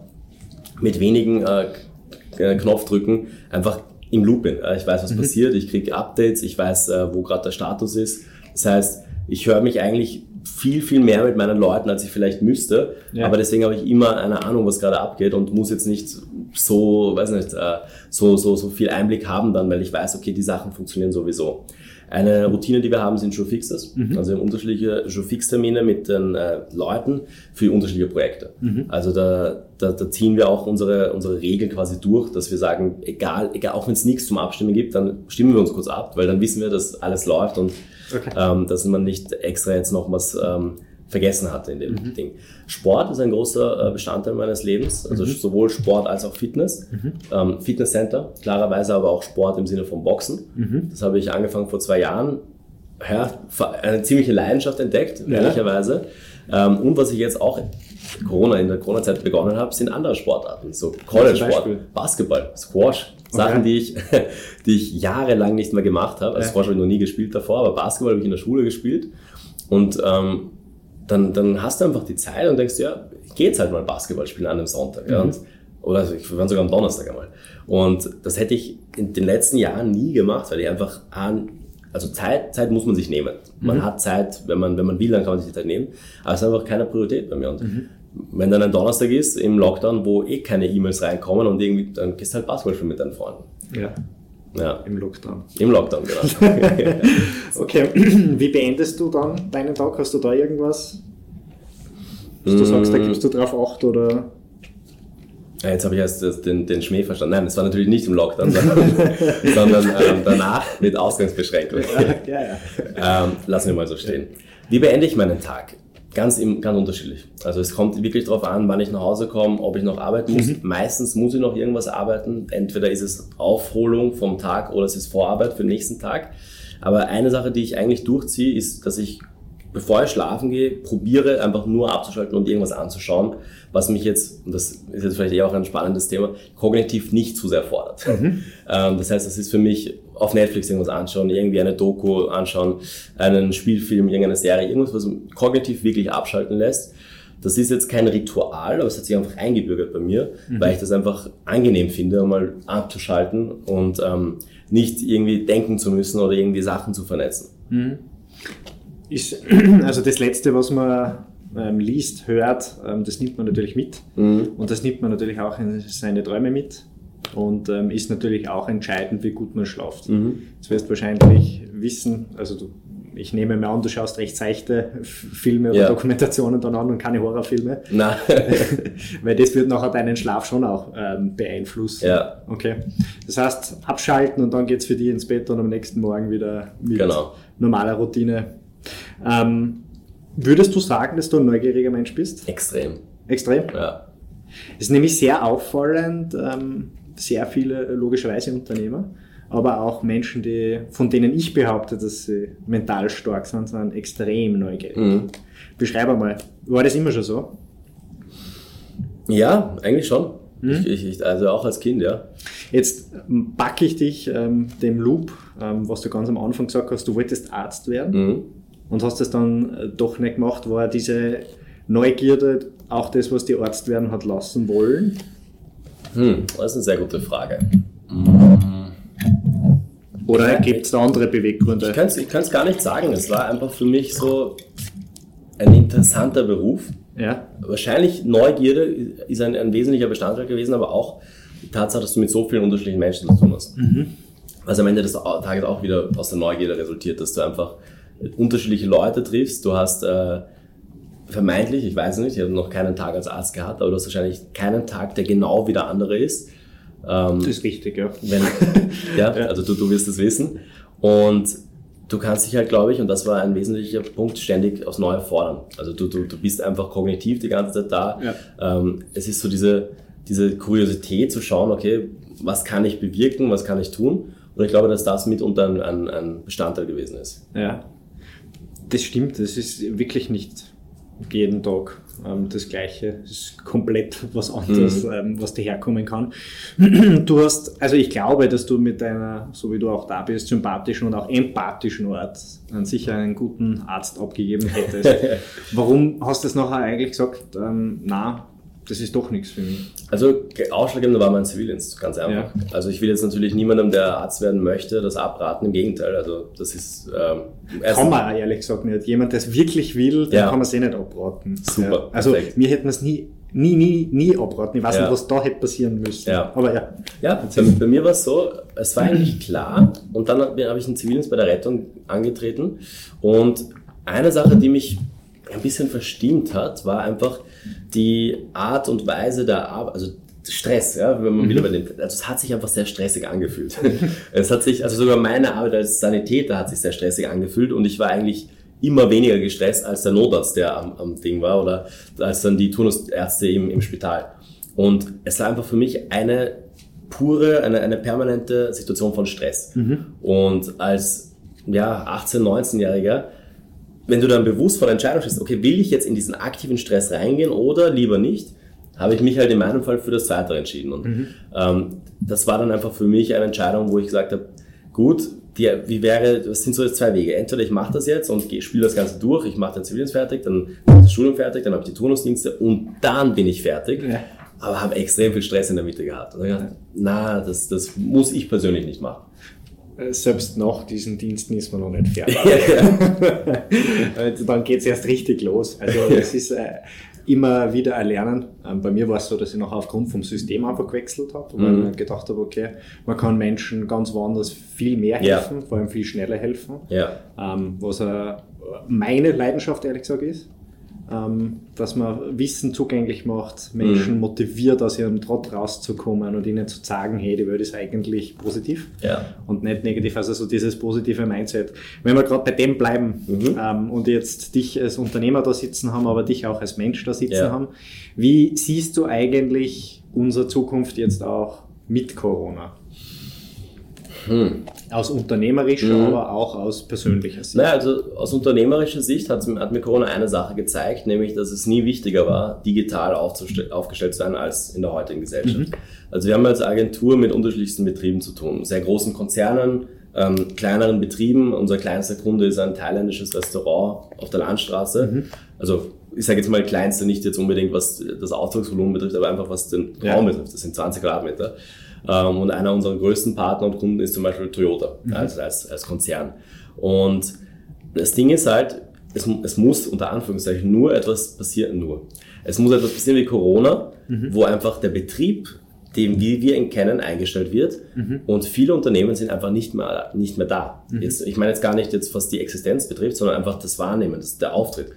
mit wenigen äh, Knopfdrücken einfach im Loop bin. Ich weiß, was mhm. passiert, ich kriege Updates, ich weiß, äh, wo gerade der Status ist. Das heißt, ich höre mich eigentlich viel, viel mehr mit meinen Leuten, als ich vielleicht müsste. Ja. Aber deswegen habe ich immer eine Ahnung, was gerade abgeht und muss jetzt nicht so, weiß nicht, äh, so, so, so viel Einblick haben dann, weil ich weiß, okay, die Sachen funktionieren sowieso. Eine Routine, die wir haben, sind Showfixes. Mhm. Also wir haben unterschiedliche Showfix-Termine mit den äh, Leuten für unterschiedliche Projekte. Mhm. Also da, da, da ziehen wir auch unsere, unsere Regeln quasi durch, dass wir sagen, egal, egal auch wenn es nichts zum Abstimmen gibt, dann stimmen wir uns kurz ab, weil dann wissen wir, dass alles läuft und okay. ähm, dass man nicht extra jetzt noch was ähm, vergessen hatte in dem mhm. Ding. Sport ist ein großer äh, Bestandteil meines Lebens, also mhm. sowohl Sport als auch Fitness. Mhm. Ähm, Fitnesscenter, klarerweise aber auch Sport im Sinne von Boxen. Mhm. Das habe ich angefangen vor zwei Jahren. Ja, eine ziemliche Leidenschaft entdeckt, ja. ehrlicherweise. Ähm, und was ich jetzt auch Corona, in der Corona-Zeit begonnen habe, sind andere Sportarten. So College-Sport, Basketball, Squash. Sachen, okay. die, ich, die ich jahrelang nicht mehr gemacht habe. Also. Squash habe ich noch nie gespielt davor, aber Basketball habe ich in der Schule gespielt. Und ähm, dann, dann hast du einfach die Zeit und denkst, ja, ich gehe jetzt halt mal Basketball spielen an einem Sonntag. Mhm. Ja, und, oder also ich war sogar am Donnerstag einmal. Und das hätte ich in den letzten Jahren nie gemacht, weil ich einfach an, also Zeit, Zeit muss man sich nehmen. Man mhm. hat Zeit, wenn man, wenn man will, dann kann man sich die Zeit nehmen. Aber es ist einfach keine Priorität bei mir. Und mhm. wenn dann ein Donnerstag ist im Lockdown, wo eh keine E-Mails reinkommen und irgendwie, dann gehst du halt Basketball spielen mit deinen Freunden. Ja. Ja. Im Lockdown. Im Lockdown, genau. okay, wie beendest du dann deinen Tag? Hast du da irgendwas, dass du sagst, da mm. gibst du drauf acht oder? Ja, jetzt habe ich erst den, den Schmäh verstanden. Nein, es war natürlich nicht im Lockdown, sondern, sondern ähm, danach mit Ausgangsbeschränkung. Ja, ja, ja. ähm, lassen wir mal so stehen. Wie beende ich meinen Tag? Ganz, im, ganz unterschiedlich. Also es kommt wirklich darauf an, wann ich nach Hause komme, ob ich noch arbeiten muss. Mhm. Meistens muss ich noch irgendwas arbeiten. Entweder ist es Aufholung vom Tag oder es ist Vorarbeit für den nächsten Tag. Aber eine Sache, die ich eigentlich durchziehe, ist, dass ich, bevor ich schlafen gehe, probiere einfach nur abzuschalten und irgendwas anzuschauen, was mich jetzt, und das ist jetzt vielleicht eher auch ein spannendes Thema, kognitiv nicht zu sehr fordert. Mhm. Ähm, das heißt, das ist für mich auf Netflix irgendwas anschauen, irgendwie eine Doku anschauen, einen Spielfilm, irgendeine Serie, irgendwas, was kognitiv wirklich abschalten lässt. Das ist jetzt kein Ritual, aber es hat sich einfach eingebürgert bei mir, mhm. weil ich das einfach angenehm finde, mal abzuschalten und ähm, nicht irgendwie denken zu müssen oder irgendwie Sachen zu vernetzen. Mhm. Ist, also das Letzte, was man ähm, liest, hört, ähm, das nimmt man natürlich mit. Mhm. Und das nimmt man natürlich auch in seine Träume mit und ähm, ist natürlich auch entscheidend, wie gut man schlaft. Mhm. Das wirst du wahrscheinlich wissen, also du, ich nehme mir an, du schaust recht seichte Filme oder ja. Dokumentationen dann an und keine Horrorfilme. Nein. Weil das wird nachher deinen Schlaf schon auch ähm, beeinflussen. Ja. Okay. Das heißt, abschalten und dann geht's für dich ins Bett und am nächsten Morgen wieder mit genau. normaler Routine. Ähm, würdest du sagen, dass du ein neugieriger Mensch bist? Extrem. Extrem? Ja. Es ist nämlich sehr auffallend, ähm, sehr viele logischerweise Unternehmer, aber auch Menschen, die, von denen ich behaupte, dass sie mental stark sind, sind extrem neugierig. Mhm. Beschreibe mal, war das immer schon so? Ja, eigentlich schon. Mhm. Ich, ich, also auch als Kind, ja. Jetzt packe ich dich ähm, dem Loop, ähm, was du ganz am Anfang gesagt hast, du wolltest Arzt werden mhm. und hast das dann äh, doch nicht gemacht. War diese Neugierde auch das, was die Arzt werden hat lassen wollen? Hm, das ist eine sehr gute Frage. Oder gibt es da andere Beweggründe? Ich kann es gar nicht sagen. Es war einfach für mich so ein interessanter Beruf. Ja. Wahrscheinlich Neugierde ist ein, ein wesentlicher Bestandteil gewesen, aber auch die Tatsache, dass du mit so vielen unterschiedlichen Menschen zu tun hast. Mhm. Was am Ende des Tages auch wieder aus der Neugierde resultiert, dass du einfach unterschiedliche Leute triffst. Du hast äh, vermeintlich, ich weiß nicht, ich habe noch keinen Tag als Arzt gehabt, aber du hast wahrscheinlich keinen Tag, der genau wie der andere ist. Ähm, das ist richtig, ja. Wenn, ja, also du, du wirst es wissen. Und du kannst dich halt, glaube ich, und das war ein wesentlicher Punkt, ständig aufs Neue fordern. Also du, du, du bist einfach kognitiv die ganze Zeit da. Ja. Ähm, es ist so diese, diese Kuriosität zu schauen, okay, was kann ich bewirken, was kann ich tun? Und ich glaube, dass das mitunter ein, ein Bestandteil gewesen ist. Ja, das stimmt. Das ist wirklich nicht jeden Tag ähm, das Gleiche. Das ist komplett was anderes, mhm. ähm, was daherkommen kann. Du hast, also ich glaube, dass du mit deiner, so wie du auch da bist, sympathischen und auch empathischen Art an sicher einen guten Arzt abgegeben hättest. Warum hast du es nachher eigentlich gesagt, ähm, na, das ist doch nichts für mich. Also ausschlaggebend war mein Zivildienst, ganz einfach. Ja. Also ich will jetzt natürlich niemandem, der Arzt werden möchte, das abraten. Im Gegenteil, also das ist... Ähm, kann man ehrlich gesagt nicht. Jemand, der es wirklich will, den ja. kann man es eh nicht abraten. Super, ja. Also perfekt. mir hätte man es nie, nie, nie, nie abraten. Ich weiß ja. nicht, was da hätte passieren müssen. Ja. Aber ja. Ja, bei, bei mir war es so, es war eigentlich klar und dann habe ich einen Zivildienst bei der Rettung angetreten und eine Sache, die mich ein bisschen verstimmt hat, war einfach die Art und Weise der Arbeit, also Stress, ja, wenn man mhm. wieder bei dem, also es hat sich einfach sehr stressig angefühlt. es hat sich, also sogar meine Arbeit als Sanitäter hat sich sehr stressig angefühlt und ich war eigentlich immer weniger gestresst als der Notarzt, der am, am Ding war oder als dann die Turnusärzte im, im Spital. Und es war einfach für mich eine pure, eine, eine permanente Situation von Stress. Mhm. Und als ja, 18-, 19-Jähriger wenn du dann bewusst vor der Entscheidung stehst, okay, will ich jetzt in diesen aktiven Stress reingehen oder lieber nicht, habe ich mich halt in meinem Fall für das Zweite entschieden. Und mhm. ähm, das war dann einfach für mich eine Entscheidung, wo ich gesagt habe, gut, die, wie wäre, das sind so jetzt zwei Wege. Entweder ich mache das jetzt und spiele das Ganze durch, ich mache den Zivildienst fertig, dann mache ich das Studium fertig, dann habe ich die Turnusdienste und dann bin ich fertig. Ja. Aber habe extrem viel Stress in der Mitte gehabt. Und ich gedacht, na, das, das muss ich persönlich nicht machen. Äh, selbst nach diesen Diensten ist man noch nicht fertig. Dann geht es erst richtig los. Also es ist äh, immer wieder erlernen. Ähm, bei mir war es so, dass ich noch aufgrund vom System einfach gewechselt habe, weil mhm. ich gedacht habe, okay, man kann Menschen ganz woanders viel mehr helfen, ja. vor allem viel schneller helfen. Ja. Ähm, was äh, meine Leidenschaft ehrlich gesagt ist ähm, dass man Wissen zugänglich macht, Menschen mhm. motiviert, aus ihrem Trott rauszukommen und ihnen zu sagen, hey, die Welt ist eigentlich positiv ja. und nicht negativ. Also so dieses positive Mindset. Wenn wir gerade bei dem bleiben mhm. ähm, und jetzt dich als Unternehmer da sitzen haben, aber dich auch als Mensch da sitzen ja. haben, wie siehst du eigentlich unsere Zukunft jetzt auch mit Corona? Hm. Aus unternehmerischer, hm. aber auch aus persönlicher Sicht. Naja, also aus unternehmerischer Sicht hat, hat, mir Corona eine Sache gezeigt, nämlich, dass es nie wichtiger war, digital aufgestellt zu sein als in der heutigen Gesellschaft. Mhm. Also wir haben als Agentur mit unterschiedlichsten Betrieben zu tun, sehr großen Konzernen, ähm, kleineren Betrieben. Unser kleinster Kunde ist ein thailändisches Restaurant auf der Landstraße. Mhm. Also ich sage jetzt mal kleinste, nicht jetzt unbedingt was das Auftragsvolumen betrifft, aber einfach was den Raum ja. betrifft. Das sind 20 Quadratmeter. Ähm, und einer unserer größten Partner und Kunden ist zum Beispiel Toyota mhm. also als, als Konzern. Und das Ding ist halt, es, es muss unter Anführungszeichen nur etwas passieren, nur. Es muss etwas passieren wie Corona, mhm. wo einfach der Betrieb, den wie wir ihn kennen, eingestellt wird mhm. und viele Unternehmen sind einfach nicht mehr, nicht mehr da. Mhm. Jetzt, ich meine jetzt gar nicht jetzt, was die Existenz betrifft, sondern einfach das Wahrnehmen, das, der Auftritt.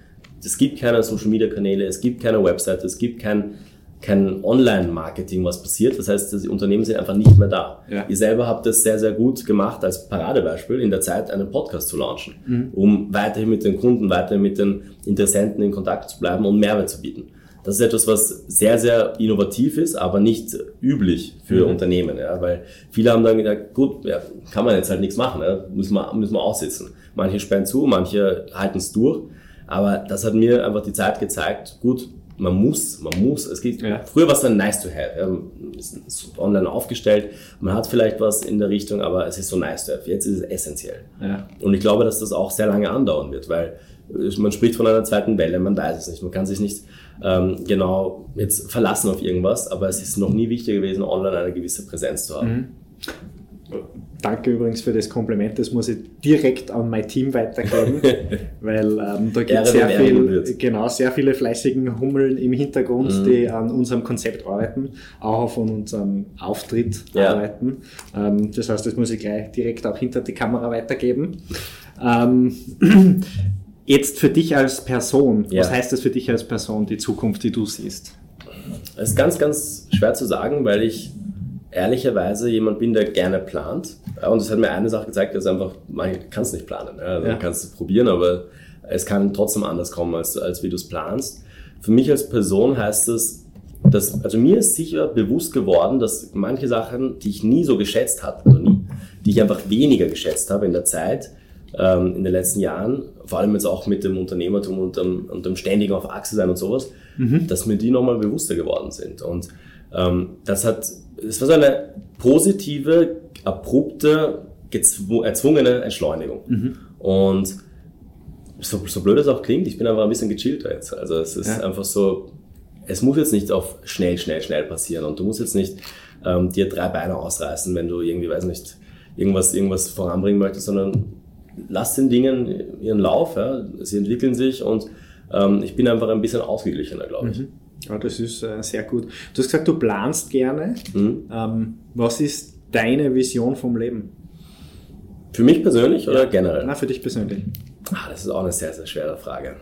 Es gibt keine Social Media Kanäle, es gibt keine Website, es gibt kein, kein Online-Marketing, was passiert. Das heißt, die Unternehmen sind einfach nicht mehr da. Ja. Ihr selber habt es sehr, sehr gut gemacht, als Paradebeispiel, in der Zeit einen Podcast zu launchen, mhm. um weiterhin mit den Kunden, weiterhin mit den Interessenten in Kontakt zu bleiben und Mehrwert zu bieten. Das ist etwas, was sehr, sehr innovativ ist, aber nicht üblich für mhm. Unternehmen, ja, weil viele haben dann gedacht, gut, ja, kann man jetzt halt nichts machen, ja, müssen, wir, müssen wir aussitzen. Manche sperren zu, manche halten es durch, aber das hat mir einfach die Zeit gezeigt, gut, man muss, man muss, es geht, ja. früher war es dann nice to have, ja, ist online aufgestellt, man hat vielleicht was in der Richtung, aber es ist so nice to have, jetzt ist es essentiell. Ja. Und ich glaube, dass das auch sehr lange andauern wird, weil man spricht von einer zweiten Welle, man weiß es nicht, man kann sich nicht ähm, genau jetzt verlassen auf irgendwas, aber es ist noch nie wichtiger gewesen, online eine gewisse Präsenz zu haben. Mhm. Danke übrigens für das Kompliment, das muss ich direkt an mein Team weitergeben, weil ähm, da gibt es sehr, viel, genau, sehr viele fleißigen Hummeln im Hintergrund, mhm. die an unserem Konzept arbeiten, auch von unserem Auftritt ja. arbeiten. Ähm, das heißt, das muss ich gleich direkt auch hinter die Kamera weitergeben. Ähm, jetzt für dich als Person, ja. was heißt das für dich als Person, die Zukunft, die du siehst? Es ist ganz, ganz schwer zu sagen, weil ich ehrlicherweise jemand bin, der gerne plant. Und es hat mir eine Sache gezeigt, dass einfach, man kann es nicht planen. Also ja. Man kann es probieren, aber es kann trotzdem anders kommen, als, als wie du es planst. Für mich als Person heißt es, dass, also mir ist sicher bewusst geworden, dass manche Sachen, die ich nie so geschätzt hatte, also nie, die ich einfach weniger geschätzt habe in der Zeit, ähm, in den letzten Jahren, vor allem jetzt auch mit dem Unternehmertum und dem, und dem ständigen auf Achse sein und sowas, mhm. dass mir die nochmal bewusster geworden sind. Und ähm, das hat es war so eine positive, abrupte, erzwungene Entschleunigung. Mhm. Und so, so blöd es auch klingt, ich bin einfach ein bisschen gechillter jetzt. Also es ist ja. einfach so, es muss jetzt nicht auf schnell, schnell, schnell passieren und du musst jetzt nicht ähm, dir drei Beine ausreißen, wenn du irgendwie, weiß nicht, irgendwas, irgendwas voranbringen möchtest, sondern lass den Dingen ihren Lauf, ja. sie entwickeln sich und ähm, ich bin einfach ein bisschen ausgeglichener, glaube ich. Mhm. Ja, das ist äh, sehr gut. Du hast gesagt, du planst gerne. Mhm. Ähm, was ist deine Vision vom Leben? Für mich persönlich oder generell? Na, für dich persönlich. Ach, das ist auch eine sehr, sehr schwere Frage.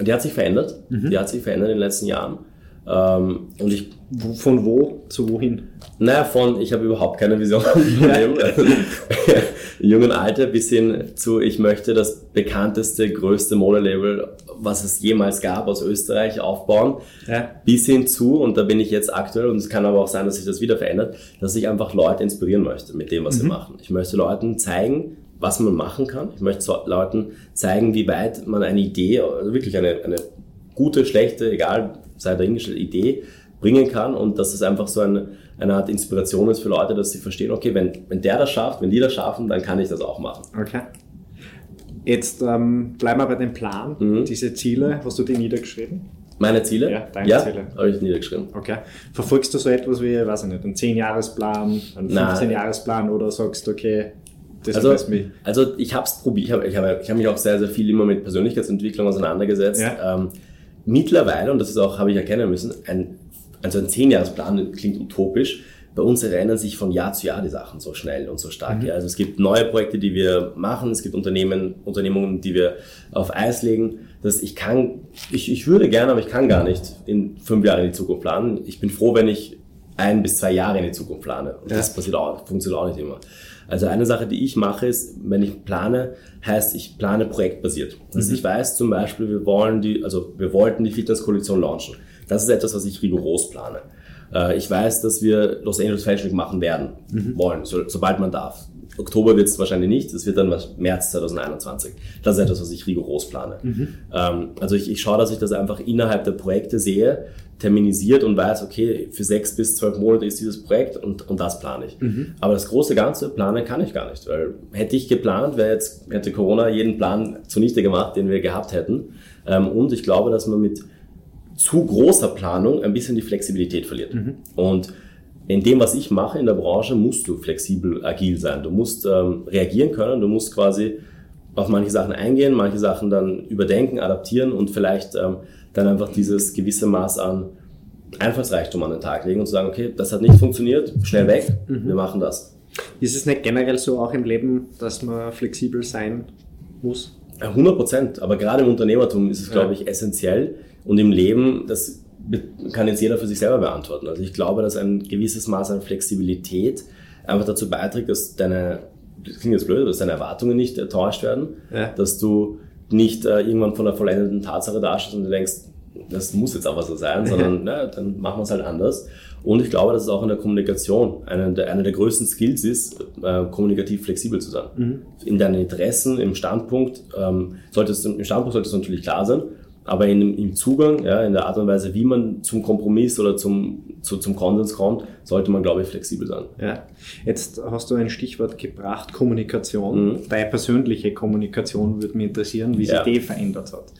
Die hat sich verändert. Mhm. Die hat sich verändert in den letzten Jahren. Ähm, und ich, von wo zu wohin? Naja, von ich habe überhaupt keine Vision vom Leben. jungen Alter bis hin zu, ich möchte das bekannteste, größte Modelabel, was es jemals gab aus Österreich, aufbauen. Ja. Bis hin zu, und da bin ich jetzt aktuell, und es kann aber auch sein, dass sich das wieder verändert, dass ich einfach Leute inspirieren möchte mit dem, was mhm. sie machen. Ich möchte Leuten zeigen, was man machen kann. Ich möchte Leuten zeigen, wie weit man eine Idee, also wirklich eine, eine gute, schlechte, egal, sei dahingestellt, Idee bringen kann und dass es einfach so ein, eine Art Inspiration ist für Leute, dass sie verstehen, okay, wenn, wenn der das schafft, wenn die das schaffen, dann kann ich das auch machen. Okay. Jetzt ähm, bleiben wir bei dem Plan, mhm. diese Ziele, hast du die niedergeschrieben? Meine Ziele? Ja, deine ja, Ziele. habe ich niedergeschrieben. Okay. Verfolgst du so etwas wie, weiß ich nicht, einen 10-Jahres-Plan, einen 15-Jahres-Plan oder sagst du, okay, das also, mich? Also ich habe es probiert, ich habe ich hab, ich hab mich auch sehr, sehr viel immer mit Persönlichkeitsentwicklung auseinandergesetzt. Ja. Ähm, mittlerweile, und das ist auch, habe ich erkennen müssen, ein, also ein 10-Jahres-Plan klingt utopisch, bei uns erinnern sich von Jahr zu Jahr die Sachen so schnell und so stark. Mhm. Ja. Also es gibt neue Projekte, die wir machen, es gibt Unternehmen, Unternehmungen, die wir auf Eis legen. Das ich kann, ich, ich würde gerne, aber ich kann gar nicht in fünf Jahre in die Zukunft planen. Ich bin froh, wenn ich ein bis zwei Jahre in die Zukunft plane. Und ja. das passiert auch, funktioniert auch nicht immer. Also eine Sache, die ich mache, ist, wenn ich plane, heißt, ich plane projektbasiert. Also mhm. ich weiß zum Beispiel, wir wollen die, also wir wollten die Fitness-Koalition launchen. Das ist etwas, was ich rigoros plane. Äh, ich weiß, dass wir Los Angeles Fashion Week machen werden, mhm. wollen, so, sobald man darf. Oktober wird es wahrscheinlich nicht, es wird dann März 2021. Das ist etwas, was ich rigoros plane. Mhm. Ähm, also ich, ich schaue, dass ich das einfach innerhalb der Projekte sehe, terminisiert und weiß, okay, für sechs bis zwölf Monate ist dieses Projekt und, und das plane ich. Mhm. Aber das große Ganze planen kann ich gar nicht, weil hätte ich geplant, wäre jetzt, hätte Corona jeden Plan zunichte gemacht, den wir gehabt hätten. Ähm, und ich glaube, dass man mit zu großer Planung ein bisschen die Flexibilität verliert. Mhm. Und in dem, was ich mache in der Branche, musst du flexibel, agil sein. Du musst ähm, reagieren können, du musst quasi auf manche Sachen eingehen, manche Sachen dann überdenken, adaptieren und vielleicht ähm, dann einfach dieses gewisse Maß an Einfallsreichtum an den Tag legen und zu sagen, okay, das hat nicht funktioniert, schnell weg, mhm. wir machen das. Ist es nicht generell so auch im Leben, dass man flexibel sein muss? 100 Prozent, aber gerade im Unternehmertum ist es, glaube ich, essentiell, und im Leben, das kann jetzt jeder für sich selber beantworten. Also ich glaube, dass ein gewisses Maß an Flexibilität einfach dazu beiträgt, dass deine, das klingt jetzt blöd, dass deine Erwartungen nicht enttäuscht werden, ja. dass du nicht äh, irgendwann von der vollendeten Tatsache dastehst und du denkst, das muss jetzt aber so sein, sondern na, dann machen wir es halt anders. Und ich glaube, dass es auch in der Kommunikation einer der, einer der größten Skills ist, äh, kommunikativ flexibel zu sein. Mhm. In deinen Interessen, im Standpunkt, ähm, solltest, im Standpunkt sollte es natürlich klar sein, aber in, im Zugang, ja, in der Art und Weise, wie man zum Kompromiss oder zum, zu, zum Konsens kommt, sollte man, glaube ich, flexibel sein. Ja. Jetzt hast du ein Stichwort gebracht, Kommunikation. Mhm. Deine persönliche Kommunikation würde mich interessieren, wie sich ja. die verändert hat.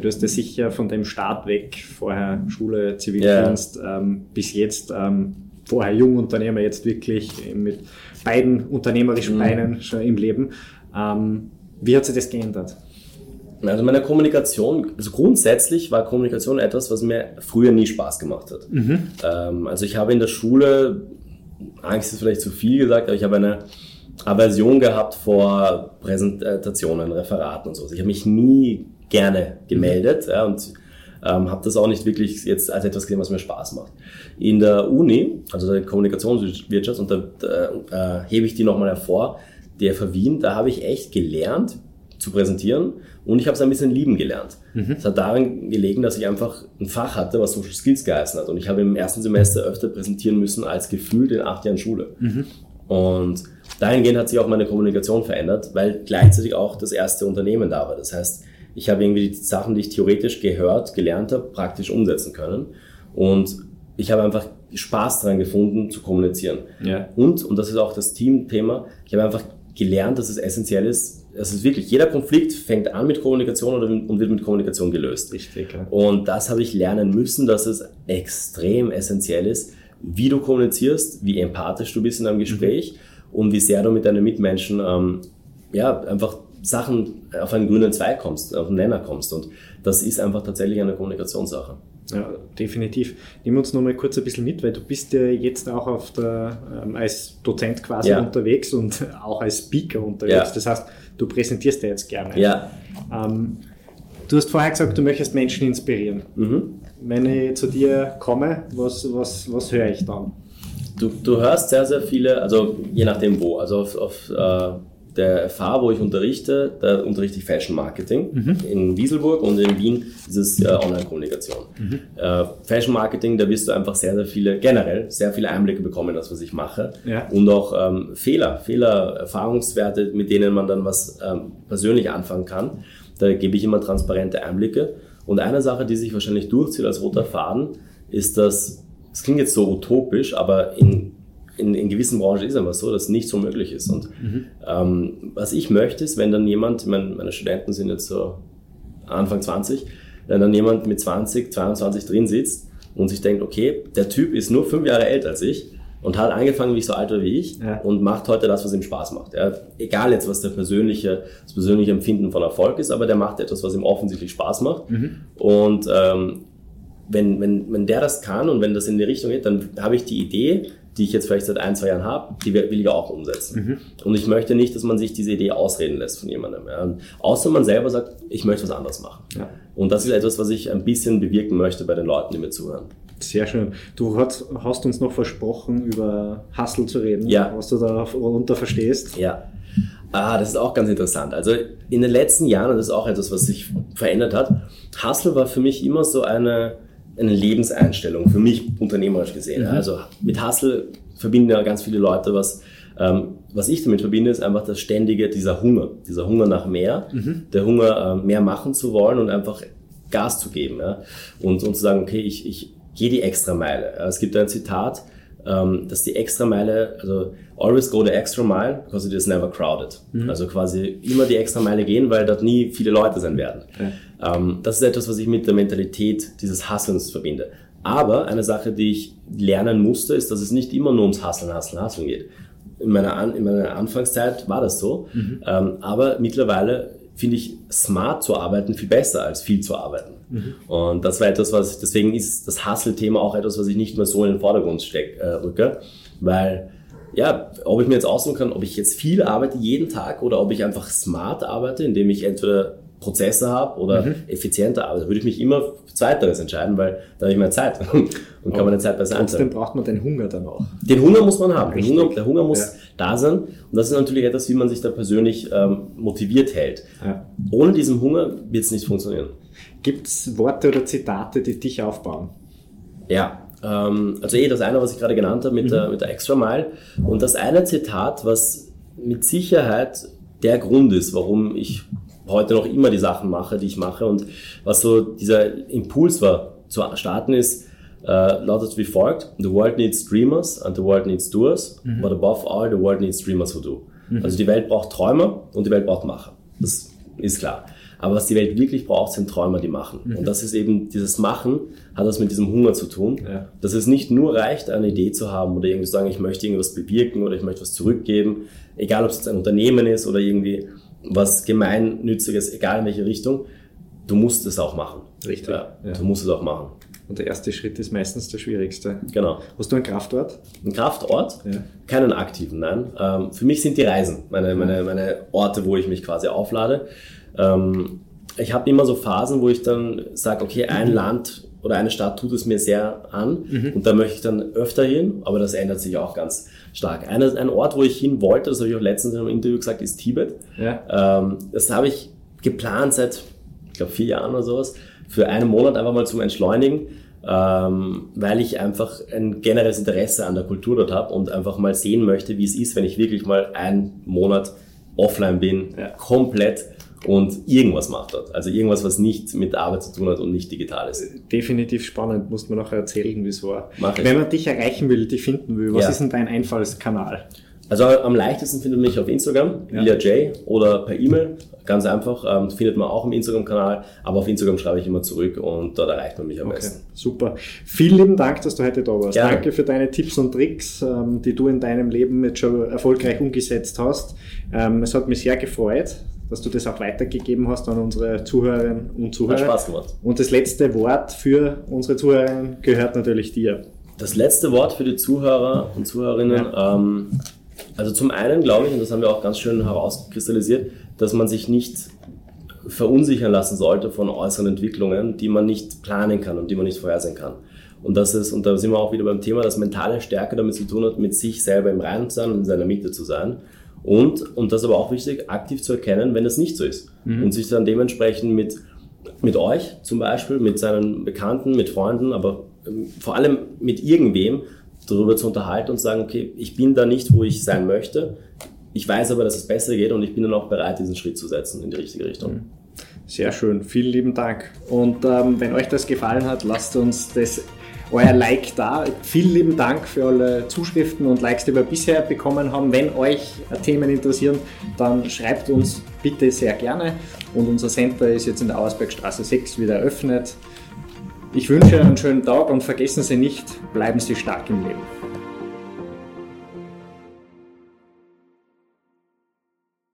Du hast ja sicher von dem Start weg, vorher Schule, Zivildienst, ja. ähm, bis jetzt ähm, vorher Jungunternehmer, jetzt wirklich mit beiden unternehmerischen mhm. Beinen schon im Leben. Ähm, wie hat sich das geändert? Also meine Kommunikation, also grundsätzlich war Kommunikation etwas, was mir früher nie Spaß gemacht hat. Mhm. Ähm, also ich habe in der Schule, Angst ist vielleicht zu viel gesagt, aber ich habe eine Aversion gehabt vor Präsentationen, Referaten und so. Also ich habe mich nie gerne gemeldet mhm. ja, und ähm, habe das auch nicht wirklich jetzt als etwas gesehen, was mir Spaß macht. In der Uni, also der Kommunikationswirtschaft, und da, da äh, hebe ich die nochmal hervor, der für Wien, da habe ich echt gelernt, zu präsentieren und ich habe es ein bisschen lieben gelernt. Mhm. Es hat daran gelegen, dass ich einfach ein Fach hatte, was Social Skills geheißen hat und ich habe im ersten Semester öfter präsentieren müssen als gefühlt in acht Jahren Schule. Mhm. Und dahingehend hat sich auch meine Kommunikation verändert, weil gleichzeitig auch das erste Unternehmen da war. Das heißt, ich habe irgendwie die Sachen, die ich theoretisch gehört, gelernt habe, praktisch umsetzen können und ich habe einfach Spaß daran gefunden, zu kommunizieren. Ja. Und, und das ist auch das Teamthema, ich habe einfach gelernt, dass es essentiell ist, es ist wirklich, jeder Konflikt fängt an mit Kommunikation und wird mit Kommunikation gelöst. Richtig, ja. Und das habe ich lernen müssen, dass es extrem essentiell ist, wie du kommunizierst, wie empathisch du bist in einem Gespräch mhm. und wie sehr du mit deinen Mitmenschen ähm, ja, einfach Sachen auf einen grünen Zweig kommst, auf einen Nenner kommst. Und das ist einfach tatsächlich eine Kommunikationssache. Ja, definitiv. Nimm uns noch mal kurz ein bisschen mit, weil du bist ja jetzt auch auf der, ähm, als Dozent quasi ja. unterwegs und auch als Speaker unterwegs. Ja. Das heißt, du präsentierst ja jetzt gerne. Ja. Ähm, du hast vorher gesagt, du möchtest Menschen inspirieren. Mhm. Wenn ich zu dir komme, was, was, was höre ich dann? Du, du hörst sehr, sehr viele, also je nachdem wo, also auf, auf äh, der FH, wo ich unterrichte, da unterrichte ich Fashion Marketing. Mhm. In Wieselburg und in Wien ist es äh, Online-Kommunikation. Mhm. Äh, Fashion Marketing, da wirst du einfach sehr, sehr viele, generell sehr viele Einblicke bekommen, das, was ich mache. Ja. Und auch ähm, Fehler, Fehler, Erfahrungswerte, mit denen man dann was ähm, persönlich anfangen kann. Da gebe ich immer transparente Einblicke. Und eine Sache, die sich wahrscheinlich durchzieht als roter Faden, ist, dass das klingt jetzt so utopisch, aber in, in, in gewissen Branchen ist es einfach so, dass nichts so möglich ist. Und mhm. ähm, was ich möchte, ist, wenn dann jemand, meine, meine Studenten sind jetzt so Anfang 20, wenn dann jemand mit 20, 22 drin sitzt und sich denkt, okay, der Typ ist nur fünf Jahre älter als ich und hat angefangen, wie ich so alt war wie ich ja. und macht heute das, was ihm Spaß macht. Ja, egal jetzt, was der persönliche, das persönliche Empfinden von Erfolg ist, aber der macht etwas, was ihm offensichtlich Spaß macht. Mhm. Und ähm, wenn, wenn, wenn der das kann und wenn das in die Richtung geht, dann habe ich die Idee, die ich jetzt vielleicht seit ein, zwei Jahren habe, die will ich auch umsetzen. Mhm. Und ich möchte nicht, dass man sich diese Idee ausreden lässt von jemandem. Ja. Außer man selber sagt, ich möchte was anderes machen. Ja. Und das ist etwas, was ich ein bisschen bewirken möchte bei den Leuten, die mir zuhören. Sehr schön. Du hast, hast uns noch versprochen, über Hustle zu reden, ja. was du darunter verstehst. Ja. Ah, das ist auch ganz interessant. Also in den letzten Jahren, und das ist auch etwas, was sich verändert hat, Hustle war für mich immer so eine, eine Lebenseinstellung, für mich unternehmerisch gesehen. Mhm. Also mit Hustle verbinden ja ganz viele Leute was. Ähm, was ich damit verbinde, ist einfach das ständige, dieser Hunger, dieser Hunger nach mehr, mhm. der Hunger, äh, mehr machen zu wollen und einfach Gas zu geben. Ja? Und, und zu sagen, okay, ich, ich geh die extra Meile. Es gibt ein Zitat, ähm, dass die extra Meile, also always go the extra mile because it is never crowded. Mhm. Also quasi immer die extra Meile gehen, weil dort nie viele Leute sein werden. Okay. Ähm, das ist etwas, was ich mit der Mentalität dieses Hustlens verbinde. Aber eine Sache, die ich lernen musste, ist, dass es nicht immer nur ums Hustlen, Hustlen, Hustlen geht. In meiner, An in meiner Anfangszeit war das so, mhm. ähm, aber mittlerweile finde ich smart zu arbeiten viel besser als viel zu arbeiten. Mhm. Und das war etwas, was, deswegen ist das Hustle-Thema auch etwas, was ich nicht mehr so in den Vordergrund steck, äh, rücke, weil, ja, ob ich mir jetzt aussuchen kann, ob ich jetzt viel arbeite jeden Tag oder ob ich einfach smart arbeite, indem ich entweder Prozesse habe oder mhm. effizienter arbeite, würde ich mich immer für Zweiteres entscheiden, weil da habe ich mehr Zeit und kann meine Zeit besser einsetzen. Trotzdem braucht man den Hunger dann auch. Den Hunger muss man haben. Den Hunger, der Hunger muss ja. Da sein und das ist natürlich etwas, wie man sich da persönlich ähm, motiviert hält. Ja. Ohne diesen Hunger wird es nicht funktionieren. Gibt es Worte oder Zitate, die dich aufbauen? Ja, ähm, also eh das eine, was ich gerade genannt habe mit, mhm. der, mit der Extra Mile und das eine Zitat, was mit Sicherheit der Grund ist, warum ich heute noch immer die Sachen mache, die ich mache. Und was so dieser Impuls war zu starten ist, äh, lautet wie folgt: The world needs dreamers and the world needs doers, mhm. but above all, the world needs dreamers who do. Mhm. Also die Welt braucht Träumer und die Welt braucht Macher. Das ist klar. Aber was die Welt wirklich braucht, sind Träumer, die machen. Mhm. Und das ist eben, dieses Machen hat das mit diesem Hunger zu tun. Ja. Dass es nicht nur reicht, eine Idee zu haben oder irgendwie zu sagen, ich möchte irgendwas bewirken oder ich möchte was zurückgeben. Egal, ob es jetzt ein Unternehmen ist oder irgendwie was Gemeinnütziges, egal in welche Richtung, du musst es auch machen. Richtig. Ja. Du musst es auch machen. Und der erste Schritt ist meistens der schwierigste. Genau. Hast du einen Kraftort? Einen Kraftort? Ja. Keinen aktiven, nein. Ähm, für mich sind die Reisen meine, meine, meine Orte, wo ich mich quasi auflade. Ähm, ich habe immer so Phasen, wo ich dann sage, okay, ein mhm. Land oder eine Stadt tut es mir sehr an mhm. und da möchte ich dann öfter hin, aber das ändert sich auch ganz stark. Eine, ein Ort, wo ich hin wollte, das habe ich auch letztens in einem Interview gesagt, ist Tibet. Ja. Ähm, das habe ich geplant seit, ich glaube, vier Jahren oder sowas, für einen Monat einfach mal zum Entschleunigen, ähm, weil ich einfach ein generelles Interesse an der Kultur dort habe und einfach mal sehen möchte, wie es ist, wenn ich wirklich mal einen Monat offline bin, ja. komplett und irgendwas macht dort. Also irgendwas, was nicht mit Arbeit zu tun hat und nicht digital ist. Definitiv spannend, muss man noch erzählen, wie es war. Mach ich. Wenn man dich erreichen will, dich finden will, was ja. ist denn dein Einfallskanal? Also am leichtesten findet man mich auf Instagram, ja. J, oder per E-Mail. Ganz einfach, ähm, findet man auch im Instagram-Kanal, aber auf Instagram schreibe ich immer zurück und dort erreicht man mich am okay. besten. Super. Vielen lieben Dank, dass du heute da warst. Gerne. Danke für deine Tipps und Tricks, ähm, die du in deinem Leben jetzt schon erfolgreich umgesetzt hast. Ähm, es hat mich sehr gefreut dass du das auch weitergegeben hast an unsere Zuhörerinnen und Zuhörer. Hat Spaß gemacht. Und das letzte Wort für unsere Zuhörerinnen gehört natürlich dir. Das letzte Wort für die Zuhörer und Zuhörerinnen, ja. ähm, also zum einen glaube ich, und das haben wir auch ganz schön herauskristallisiert, dass man sich nicht verunsichern lassen sollte von äußeren Entwicklungen, die man nicht planen kann und die man nicht vorhersehen kann. Und das ist, und da sind wir auch wieder beim Thema, dass mentale Stärke damit zu tun hat, mit sich selber im Reinen zu sein und in seiner Mitte zu sein. Und, und das ist aber auch wichtig, aktiv zu erkennen, wenn es nicht so ist. Mhm. Und sich dann dementsprechend mit, mit euch zum Beispiel, mit seinen Bekannten, mit Freunden, aber ähm, vor allem mit irgendwem darüber zu unterhalten und zu sagen, okay, ich bin da nicht, wo ich sein möchte. Ich weiß aber, dass es besser geht und ich bin dann auch bereit, diesen Schritt zu setzen in die richtige Richtung. Mhm. Sehr schön, vielen lieben Dank. Und ähm, wenn euch das gefallen hat, lasst uns das euer Like da. Vielen lieben Dank für alle Zuschriften und Likes, die wir bisher bekommen haben. Wenn euch Themen interessieren, dann schreibt uns bitte sehr gerne. Und unser Center ist jetzt in der Auersbergstraße 6 wieder eröffnet. Ich wünsche einen schönen Tag und vergessen Sie nicht, bleiben Sie stark im Leben.